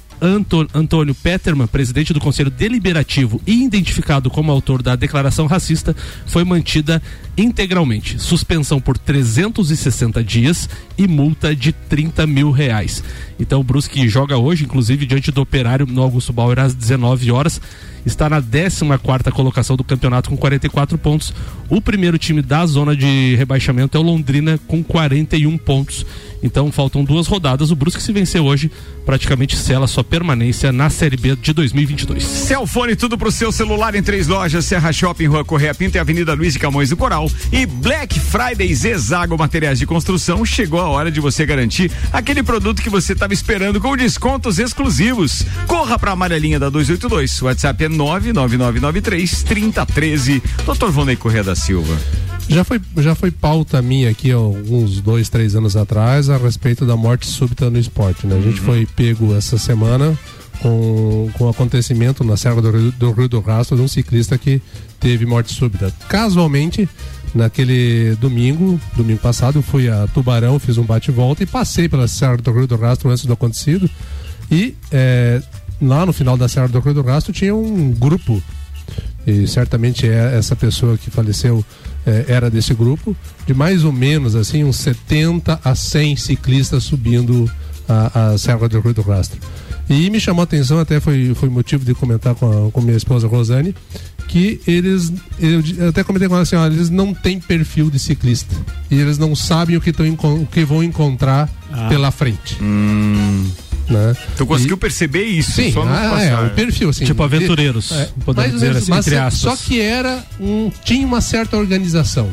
Antônio Peterman, presidente do Conselho Deliberativo e identificado como autor da declaração racista, foi mantida integralmente. Suspensão por 360 dias e multa de 30 mil reais. Então o Brusque joga hoje, inclusive diante do Operário no Augusto Bauer às 19 horas. Está na 14 quarta colocação do campeonato com 44 pontos. O primeiro time da zona de rebaixamento é o Londrina com 41 pontos. Então faltam duas rodadas. O Brusque se vencer hoje praticamente sela sua permanência na Série B de 2022. Celfone, tudo pro seu celular em três lojas: Serra Shopping, Rua Correia Pinto e Avenida Luiz de Camões do Coral. E Black Friday Zezago Materiais de Construção. Chegou a hora de você garantir aquele produto que você estava esperando com descontos exclusivos. Corra pra amarelinha da 282. O WhatsApp é 99993 3013. Dr. Vonei Correia da Silva. Já foi, já foi pauta minha aqui há uns dois, três anos atrás a respeito da morte súbita no esporte. Né? A gente foi pego essa semana com, com um acontecimento na Serra do Rio, do Rio do Rastro de um ciclista que teve morte súbita. Casualmente, naquele domingo, domingo passado, eu fui a Tubarão, fiz um bate-volta e passei pela Serra do Rio do Rastro antes do acontecido. E eh, lá no final da Serra do Rio do Rastro tinha um grupo e certamente é essa pessoa que faleceu eh, era desse grupo, de mais ou menos assim uns 70 a 100 ciclistas subindo a, a Serra do Rio do Rastro. E me chamou a atenção, até foi, foi motivo de comentar com, a, com minha esposa Rosane, que eles, eu, eu até comentei com ela assim, olha, eles não têm perfil de ciclista. E eles não sabem o que, tão, o que vão encontrar Ah. pela frente. Né? Tu conseguiu perceber isso? Sim, ah, é, o perfil, assim. Tipo aventureiros, podemos mais ou dizer menos, assim, mas entre só- aspas. Só que era um, tinha uma certa organização,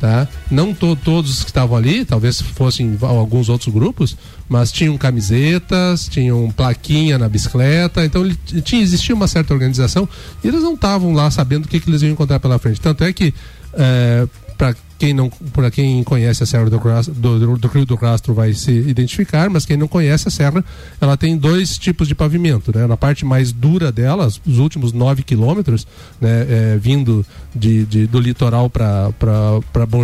tá? Não to- todos que estavam ali, talvez fossem alguns outros grupos, mas tinham camisetas, tinham plaquinha na bicicleta, então ele tinha, existia uma certa organização e eles não estavam lá sabendo o que, que eles iam encontrar pela frente. Tanto é que é, para quem não para quem conhece a serra do, Ras- do, do- do Rio do Rastro vai se identificar mas quem não conhece a serra ela tem dois tipos de pavimento né? Na parte mais dura dela os últimos 9 quilômetros né é, vindo de, de- do litoral para para bom,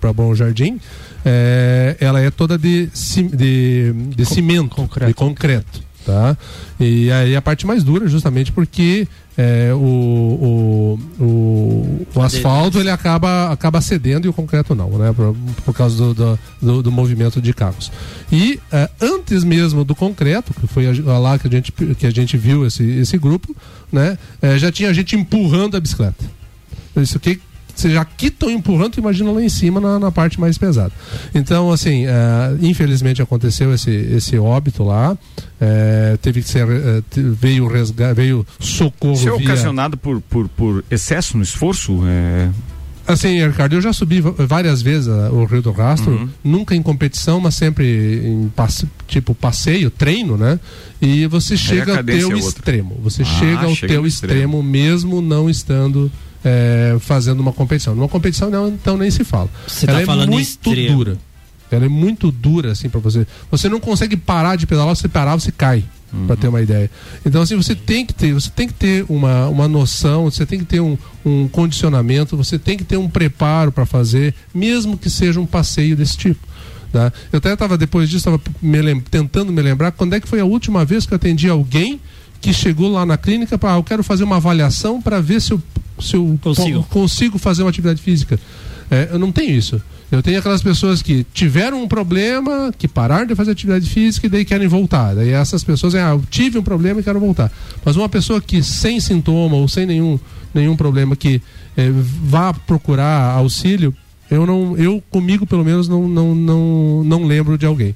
pra bom jardim é, ela é toda de, de, de cimento de concreto tá e aí a parte mais dura justamente porque é, o, o, o, o asfalto ele acaba, acaba cedendo e o concreto não, né? Por, por causa do, do, do- do movimento de carros. E é, antes mesmo do concreto, que foi a- lá que a gente, que a gente viu esse, esse grupo, né? É, já tinha gente empurrando a bicicleta. Isso que já aqui estão empurrando, imagina lá em cima na, na parte mais pesada. Então, assim, é, infelizmente aconteceu esse, esse óbito lá. É, teve que ser. é, veio, resga, veio socorro. Isso é via- ocasionado por, por, por excesso no esforço? É... Assim, Ricardo, eu já subi várias vezes ah, o Rio do Rastro, Uhum. nunca em competição, mas sempre em passe- tipo passeio, treino, né? E você chega ao teu é outra. extremo. Você Ah, chega ao chega teu extremo, extremo. mesmo não estando é, fazendo uma competição. Numa competição, não, então nem se fala. Você Ela tá é falando muito extremo. dura. Ela é muito dura, assim, pra você. Você não consegue parar de pedalar, você parar, você cai. Uhum. Pra ter uma ideia. Então, assim, você tem que ter, você tem que ter uma, uma noção, você tem que ter um, um condicionamento, você tem que ter um preparo para fazer, mesmo que seja um passeio desse tipo. Tá? Eu até estava, depois disso, estava tentando me lembrar quando é que foi a última vez que eu atendi alguém que chegou lá na clínica para, ah, eu quero fazer uma avaliação para ver se eu, se eu Consigo. co- consigo fazer uma atividade física. É, eu não tenho isso. Eu tenho aquelas pessoas que tiveram um problema, que pararam de fazer atividade física e daí querem voltar. Daí essas pessoas, ah, eu tive um problema e quero voltar. Mas uma pessoa que sem sintoma ou sem nenhum, nenhum problema que eh, vá procurar auxílio, eu não, eu comigo pelo menos não, não, não, não lembro de alguém.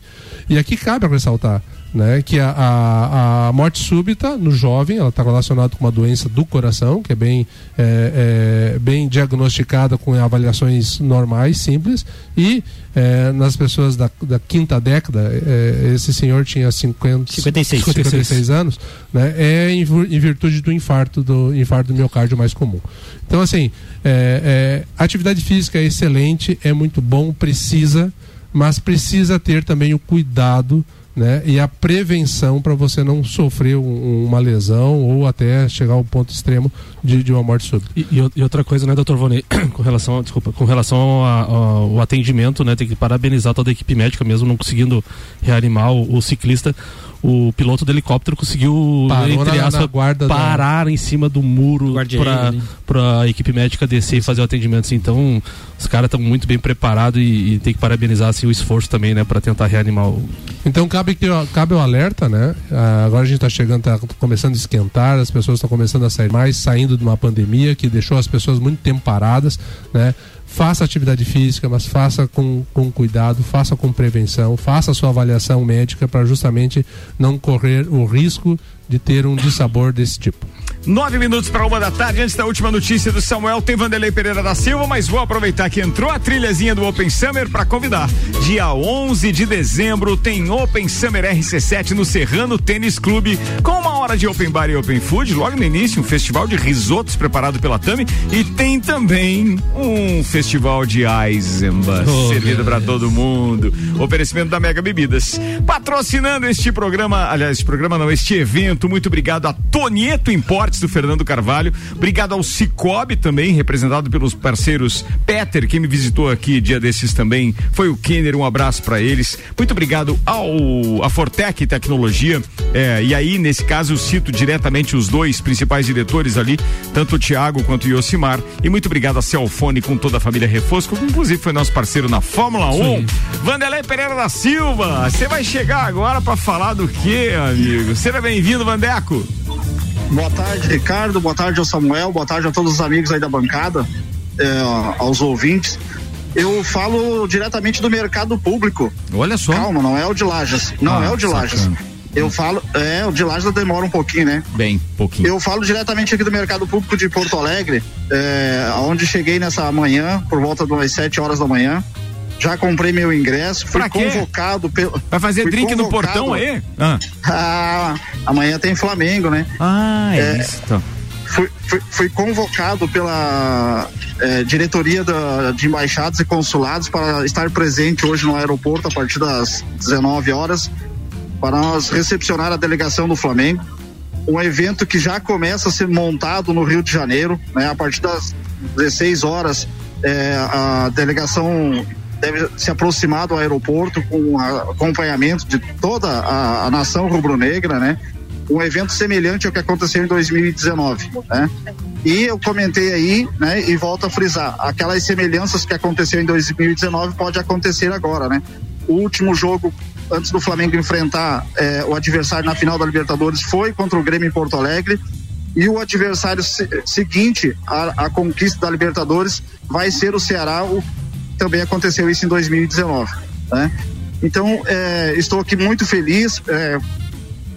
E aqui cabe ressaltar, né, que a, a, a morte súbita no jovem, ela está relacionada com uma doença do coração, que é bem, é, é, bem diagnosticada com avaliações normais, simples, e é, nas pessoas da, da quinta década, é, esse senhor tinha 50, 56. 56 anos, né, é em, em virtude do infarto do infarto do miocárdio mais comum. Então, assim, é, é, a atividade física é excelente, é muito bom, precisa, mas precisa ter também o cuidado né, e a prevenção para você não sofrer um- uma lesão ou até chegar ao ponto extremo de, de uma morte súbita. E, e outra coisa, né, doutor Vonei, com relação, desculpa, com relação ao atendimento, né, tem que parabenizar toda a equipe médica, mesmo não conseguindo reanimar o, o ciclista. O piloto do helicóptero conseguiu, Parou entre na- aspas, na guarda da- parar em cima do muro para a equipe médica descer e fazer o atendimento. assim. Então, os caras estão muito bem preparados e, e tem que parabenizar assim, o esforço também, né, para tentar reanimar o. Então cabe, que, cabe o alerta, né? Ah, agora a gente está chegando, está começando a esquentar, as pessoas estão começando a sair mais, saindo de uma pandemia que deixou as pessoas muito tempo paradas, né? Faça atividade física, mas faça com, com cuidado, faça com prevenção, faça sua avaliação médica para justamente não correr o risco de ter um dissabor desse tipo. Nove minutos para uma da tarde, antes da última notícia do Samuel, tem Vanderlei Pereira da Silva, mas vou aproveitar que entrou a trilhazinha do Open Summer para convidar. Dia 11 de dezembro tem Open Summer RC7 no Serrano Tênis Clube, com uma hora de Open Bar e Open Food, logo no início, um festival de risotos preparado pela Tami e tem também um festival de Eisenbach, Oh, servido para todo mundo. Oferecimento da Mega Bebidas. Patrocinando este programa, aliás, este programa não, este evento. Muito obrigado a Tonieto Importes do Fernando Carvalho. Obrigado ao Cicobi também, representado pelos parceiros Peter, quem me visitou aqui dia desses também foi o Kenner. Um abraço para eles. Muito obrigado ao a Fortec Tecnologia. É, e aí, nesse caso, eu cito diretamente os dois principais diretores ali, tanto o Tiago quanto o Yosimar. E muito obrigado a Celfone com toda a família Refosco, que inclusive foi nosso parceiro na Fórmula 1. Vanderlei Pereira da Silva, você vai chegar agora para falar do quê, amigo? Seja bem-vindo, Vandeco. Boa tarde, Ricardo. Boa tarde ao Samuel. Boa tarde a todos os amigos aí da bancada, é, aos ouvintes. Eu falo diretamente do mercado público. Olha só. Calma, não é o de Lajas. Não Ah, é o de Lajas. sacana. Eu falo, é, o de Lajas demora um pouquinho, né? Bem, pouquinho. Eu falo diretamente aqui do mercado público de Porto Alegre, é, onde cheguei nessa manhã, por volta de umas 7 horas da manhã. Já comprei meu ingresso, fui convocado pelo. Vai fazer drink no convocado- portão aí? Ah, Ah, amanhã tem Flamengo, né? ah é, É. isso. Então. fui, fui, fui convocado pela eh, diretoria da- de embaixadas e consulados para estar presente hoje no aeroporto a partir das 19 horas para nós recepcionar a delegação do Flamengo. Um evento que já começa a ser montado no Rio de Janeiro, né? A partir das 16 horas, eh, a delegação deve se aproximar do aeroporto com acompanhamento de toda a, a nação rubro-negra, né? um evento semelhante ao que aconteceu em 2019, né? E eu comentei aí, né, e volto a frisar, aquelas semelhanças que aconteceu em 2019 pode acontecer agora, né? O último jogo antes do Flamengo enfrentar eh, o adversário na final da Libertadores foi contra o Grêmio em Porto Alegre e o adversário se- seguinte à, à conquista da Libertadores vai ser o Ceará, o, também aconteceu isso em 2019, né? Então, eh, estou aqui muito feliz, eh,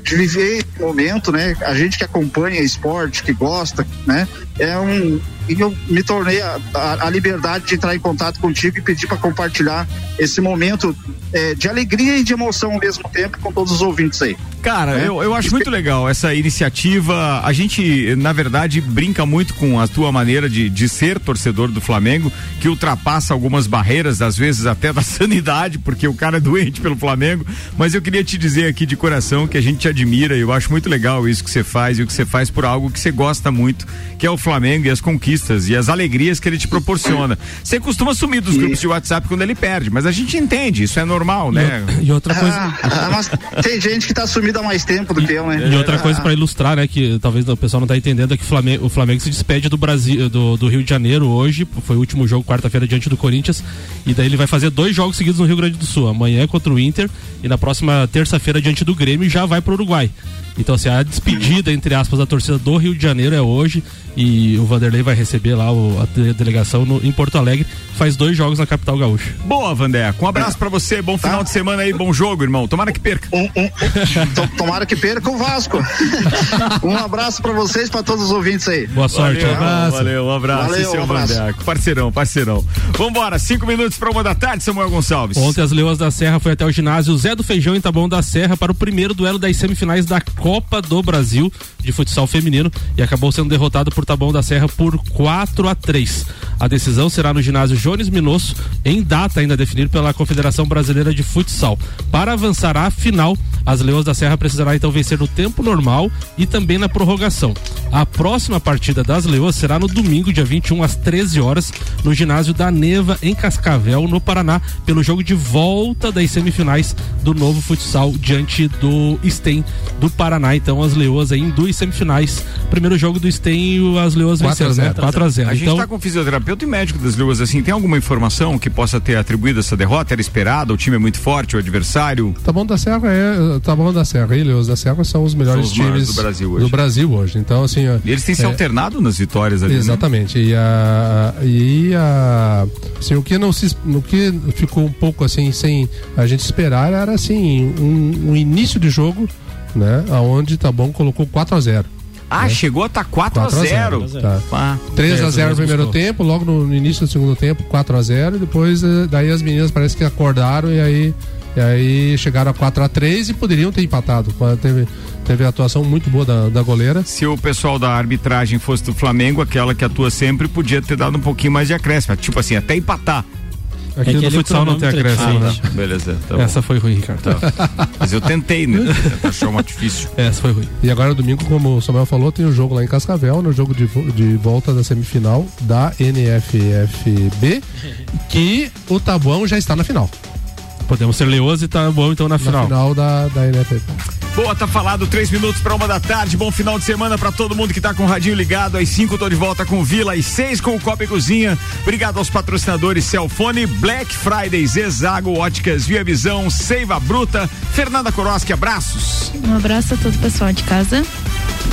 de viver esse momento, né? A gente que acompanha esporte, que gosta, né? É um eu me tornei a, a, a liberdade de entrar em contato contigo e pedir para compartilhar esse momento eh, de alegria e de emoção ao mesmo tempo com todos os ouvintes aí. Cara, É. eu, eu acho muito legal essa iniciativa. A gente, na verdade, brinca muito com a tua maneira de, de ser torcedor do Flamengo, que ultrapassa algumas barreiras, às vezes até da sanidade, porque o cara é doente pelo Flamengo. Mas eu queria te dizer aqui de coração que a gente te admira e eu acho muito legal isso que você faz e o que você faz por algo que você gosta muito, que é o Flamengo e as conquistas e as alegrias que ele te proporciona. Você costuma sumir dos grupos de WhatsApp quando ele perde, mas a gente entende, isso é normal, né? E outra coisa. Ah, ah, mas tem gente que tá há mais tempo do que eu, né? E outra coisa Ah, para ilustrar, né, que talvez o pessoal não tá entendendo é que o Flamengo, o Flamengo se despede do Brasil, do, do Rio de Janeiro hoje, foi o último jogo quarta-feira diante do Corinthians, e daí ele vai fazer dois jogos seguidos no Rio Grande do Sul, amanhã contra o Inter e na próxima terça-feira diante do Grêmio e já vai pro Uruguai. Então, assim, a despedida, entre aspas, da torcida do Rio de Janeiro é hoje e o Vanderlei vai receber lá o- a de- delegação no- em Porto Alegre. Faz dois jogos na capital gaúcha. Boa, Vandeco. Um abraço pra você, bom final de semana aí, bom jogo, irmão. Tomara que perca. To- Tomara que perca o Vasco. um abraço pra vocês, pra todos os ouvintes aí. Boa sorte, Valeu, um abraço. Valeu, um abraço. Valeu, o um abraço. Vandeco. Parceirão, parceirão. Vambora, cinco minutos pra uma da tarde, Samuel Gonçalves. Ontem as Leoas da Serra foi até o ginásio Zé do Feijão em Taboão da Serra para o primeiro duelo das semifinais da Copa do Brasil de futsal feminino e acabou sendo derrotado por Taboão da Serra por 4 a 3. A decisão será no ginásio Jones Minosso em data ainda a definir pela Confederação Brasileira de Futsal. Para avançar à final, as Leoas da Serra precisará então vencer no tempo normal e também na prorrogação. A próxima partida das Leoas será no domingo, dia 21 às 13 horas, no ginásio da Neva em Cascavel, no Paraná, pelo jogo de volta das semifinais do novo futsal diante do Stem do Paraná. Então as Leoas aí em duas semifinais. Primeiro jogo do Stem, as Leoas 4 a venceram, né? 0. 4 a 0. A gente Então, tá com fisioterapeuta e médico das Luas, assim, tem alguma informação que possa ter atribuído essa derrota? Era esperada? O time é muito forte, o adversário? Taboão da Serra é. Taboão da Serra e Leões da Serra são os melhores São os times do Brasil hoje. do Brasil hoje. Então, assim. E eles têm se é, alternado nas vitórias ali. né? Exatamente. E a, e a assim, o que não se o que ficou um pouco assim sem a gente esperar era assim um, um início de jogo, né, aonde Taboão colocou 4 a 0. Ah, chegou a estar 4 a 0. Tá. Ah, 3 a 0 no primeiro tempo, logo no, início do segundo tempo, 4 a 0 e depois eh, daí as meninas parece que acordaram e aí e aí chegaram a 4 a 3 e poderiam ter empatado. Teve teve a atuação muito boa da, da goleira. Se o pessoal da arbitragem fosse do Flamengo, aquela que atua sempre, podia ter dado um pouquinho mais de acréscimo. Tipo assim, até empatar. Aqui no futsal não tem acréscimo, né? Ah, beleza. tá bom. Essa foi ruim, Ricardo. Tá. Mas eu tentei, né? Achar uma difícil. Essa foi ruim. E agora domingo, como o Samuel falou, tem o jogo lá em Cascavel, no jogo de, de volta da semifinal da NFFB, que o Tabuão já está na final. Podemos ser Leoas e tá bom então na final. Na final da, da NFFB. Boa, tá falado, três minutos para uma da tarde. Bom final de semana para todo mundo que tá com o radinho ligado. Às cinco tô de volta com o Vila, às seis com o Copa e Cozinha. Obrigado aos patrocinadores Celfone, Black Friday, Zezago, Óticas, Via Visão, Seiva Bruta, Fernanda Koroski, abraços. Um abraço a todo o pessoal de casa.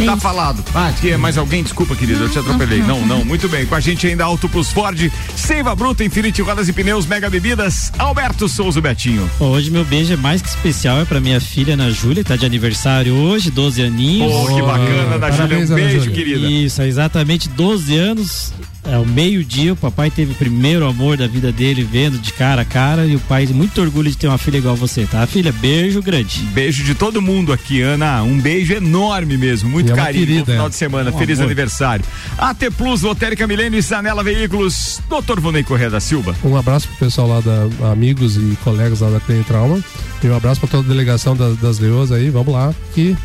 Tá falado. Ah, aqui é mais alguém? Desculpa, querido, eu te atropelei. Não, não, muito bem. Com a gente ainda Auto Plus Ford, Seiva Bruta, Infinity Rodas e Pneus, Mega Bebidas, Alberto Souza Betinho. Hoje meu beijo é mais que especial, é pra minha filha Ana Júlia, tá de aniversário hoje, 12 aninhos. Pô, que bacana, Ana Júlia, um beijo, querida. Isso, é exatamente 12 anos. É o meio-dia, o papai teve o primeiro amor da vida dele, vendo de cara a cara, e o pai muito orgulho de ter uma filha igual você, tá? Filha, beijo grande. Beijo de todo mundo aqui, Ana. Um beijo enorme mesmo. Muito E é carinho. querida, Bom final é. de semana. Um Feliz amor. aniversário. AT Plus, Lotérica Milênio e Sanela Veículos. Doutor Vonei Correia da Silva. Um abraço pro pessoal lá da amigos e colegas lá da Clínica Trauma. E um abraço para toda a delegação das, das Leoas aí. Vamos lá, que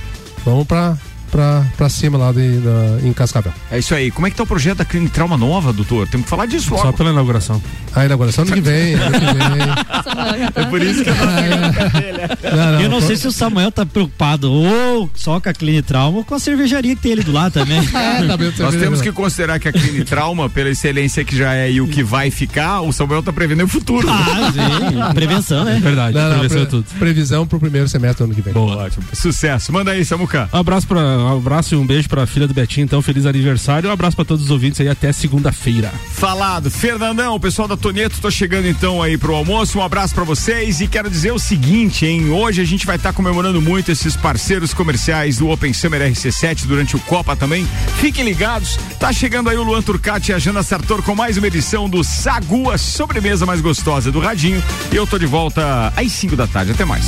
vamos pra, pra, pra cima lá de, da- em Cascavel. É isso aí. Como é que tá o projeto da Clínica Trauma Nova, doutor? Temos que falar disso logo. Só pela inauguração. A inauguração ano que vem. Ano que vem. É por isso que eu Não, não, eu não sei se o Samuel tá preocupado ou só com a Clean Trauma ou com a cervejaria que tem ali do lado também. É, tá bem, Nós temos que considerar que a Clínica Trauma, pela excelência que já é e o que vai ficar, o Samuel tá prevendo o futuro. Ah, sim. Prevenção, né? Verdade, Não, não, prevenção é pre- tudo. previsão pro primeiro semestre do ano que vem. Boa, ótimo. Sucesso. Manda aí, Samuca. Um abraço, pra, um abraço e um beijo pra filha do Betinho, então, feliz aniversário. Um abraço pra todos os ouvintes aí até segunda-feira. Falado. Fernandão, o pessoal da Toneto, tô chegando então aí pro almoço. Um abraço pra vocês e quero dizer o seguinte, hein? Hoje a gente vai estar comemorando muito esses parceiros comerciais do Open Summer RC7 durante o Copa também. Fiquem ligados. Tá chegando aí o Luan Turcati e a Jana Sartor com mais uma edição do Sagu, a sobremesa mais gostosa do Radinho. E eu tô de volta às 5 da tarde. Até mais.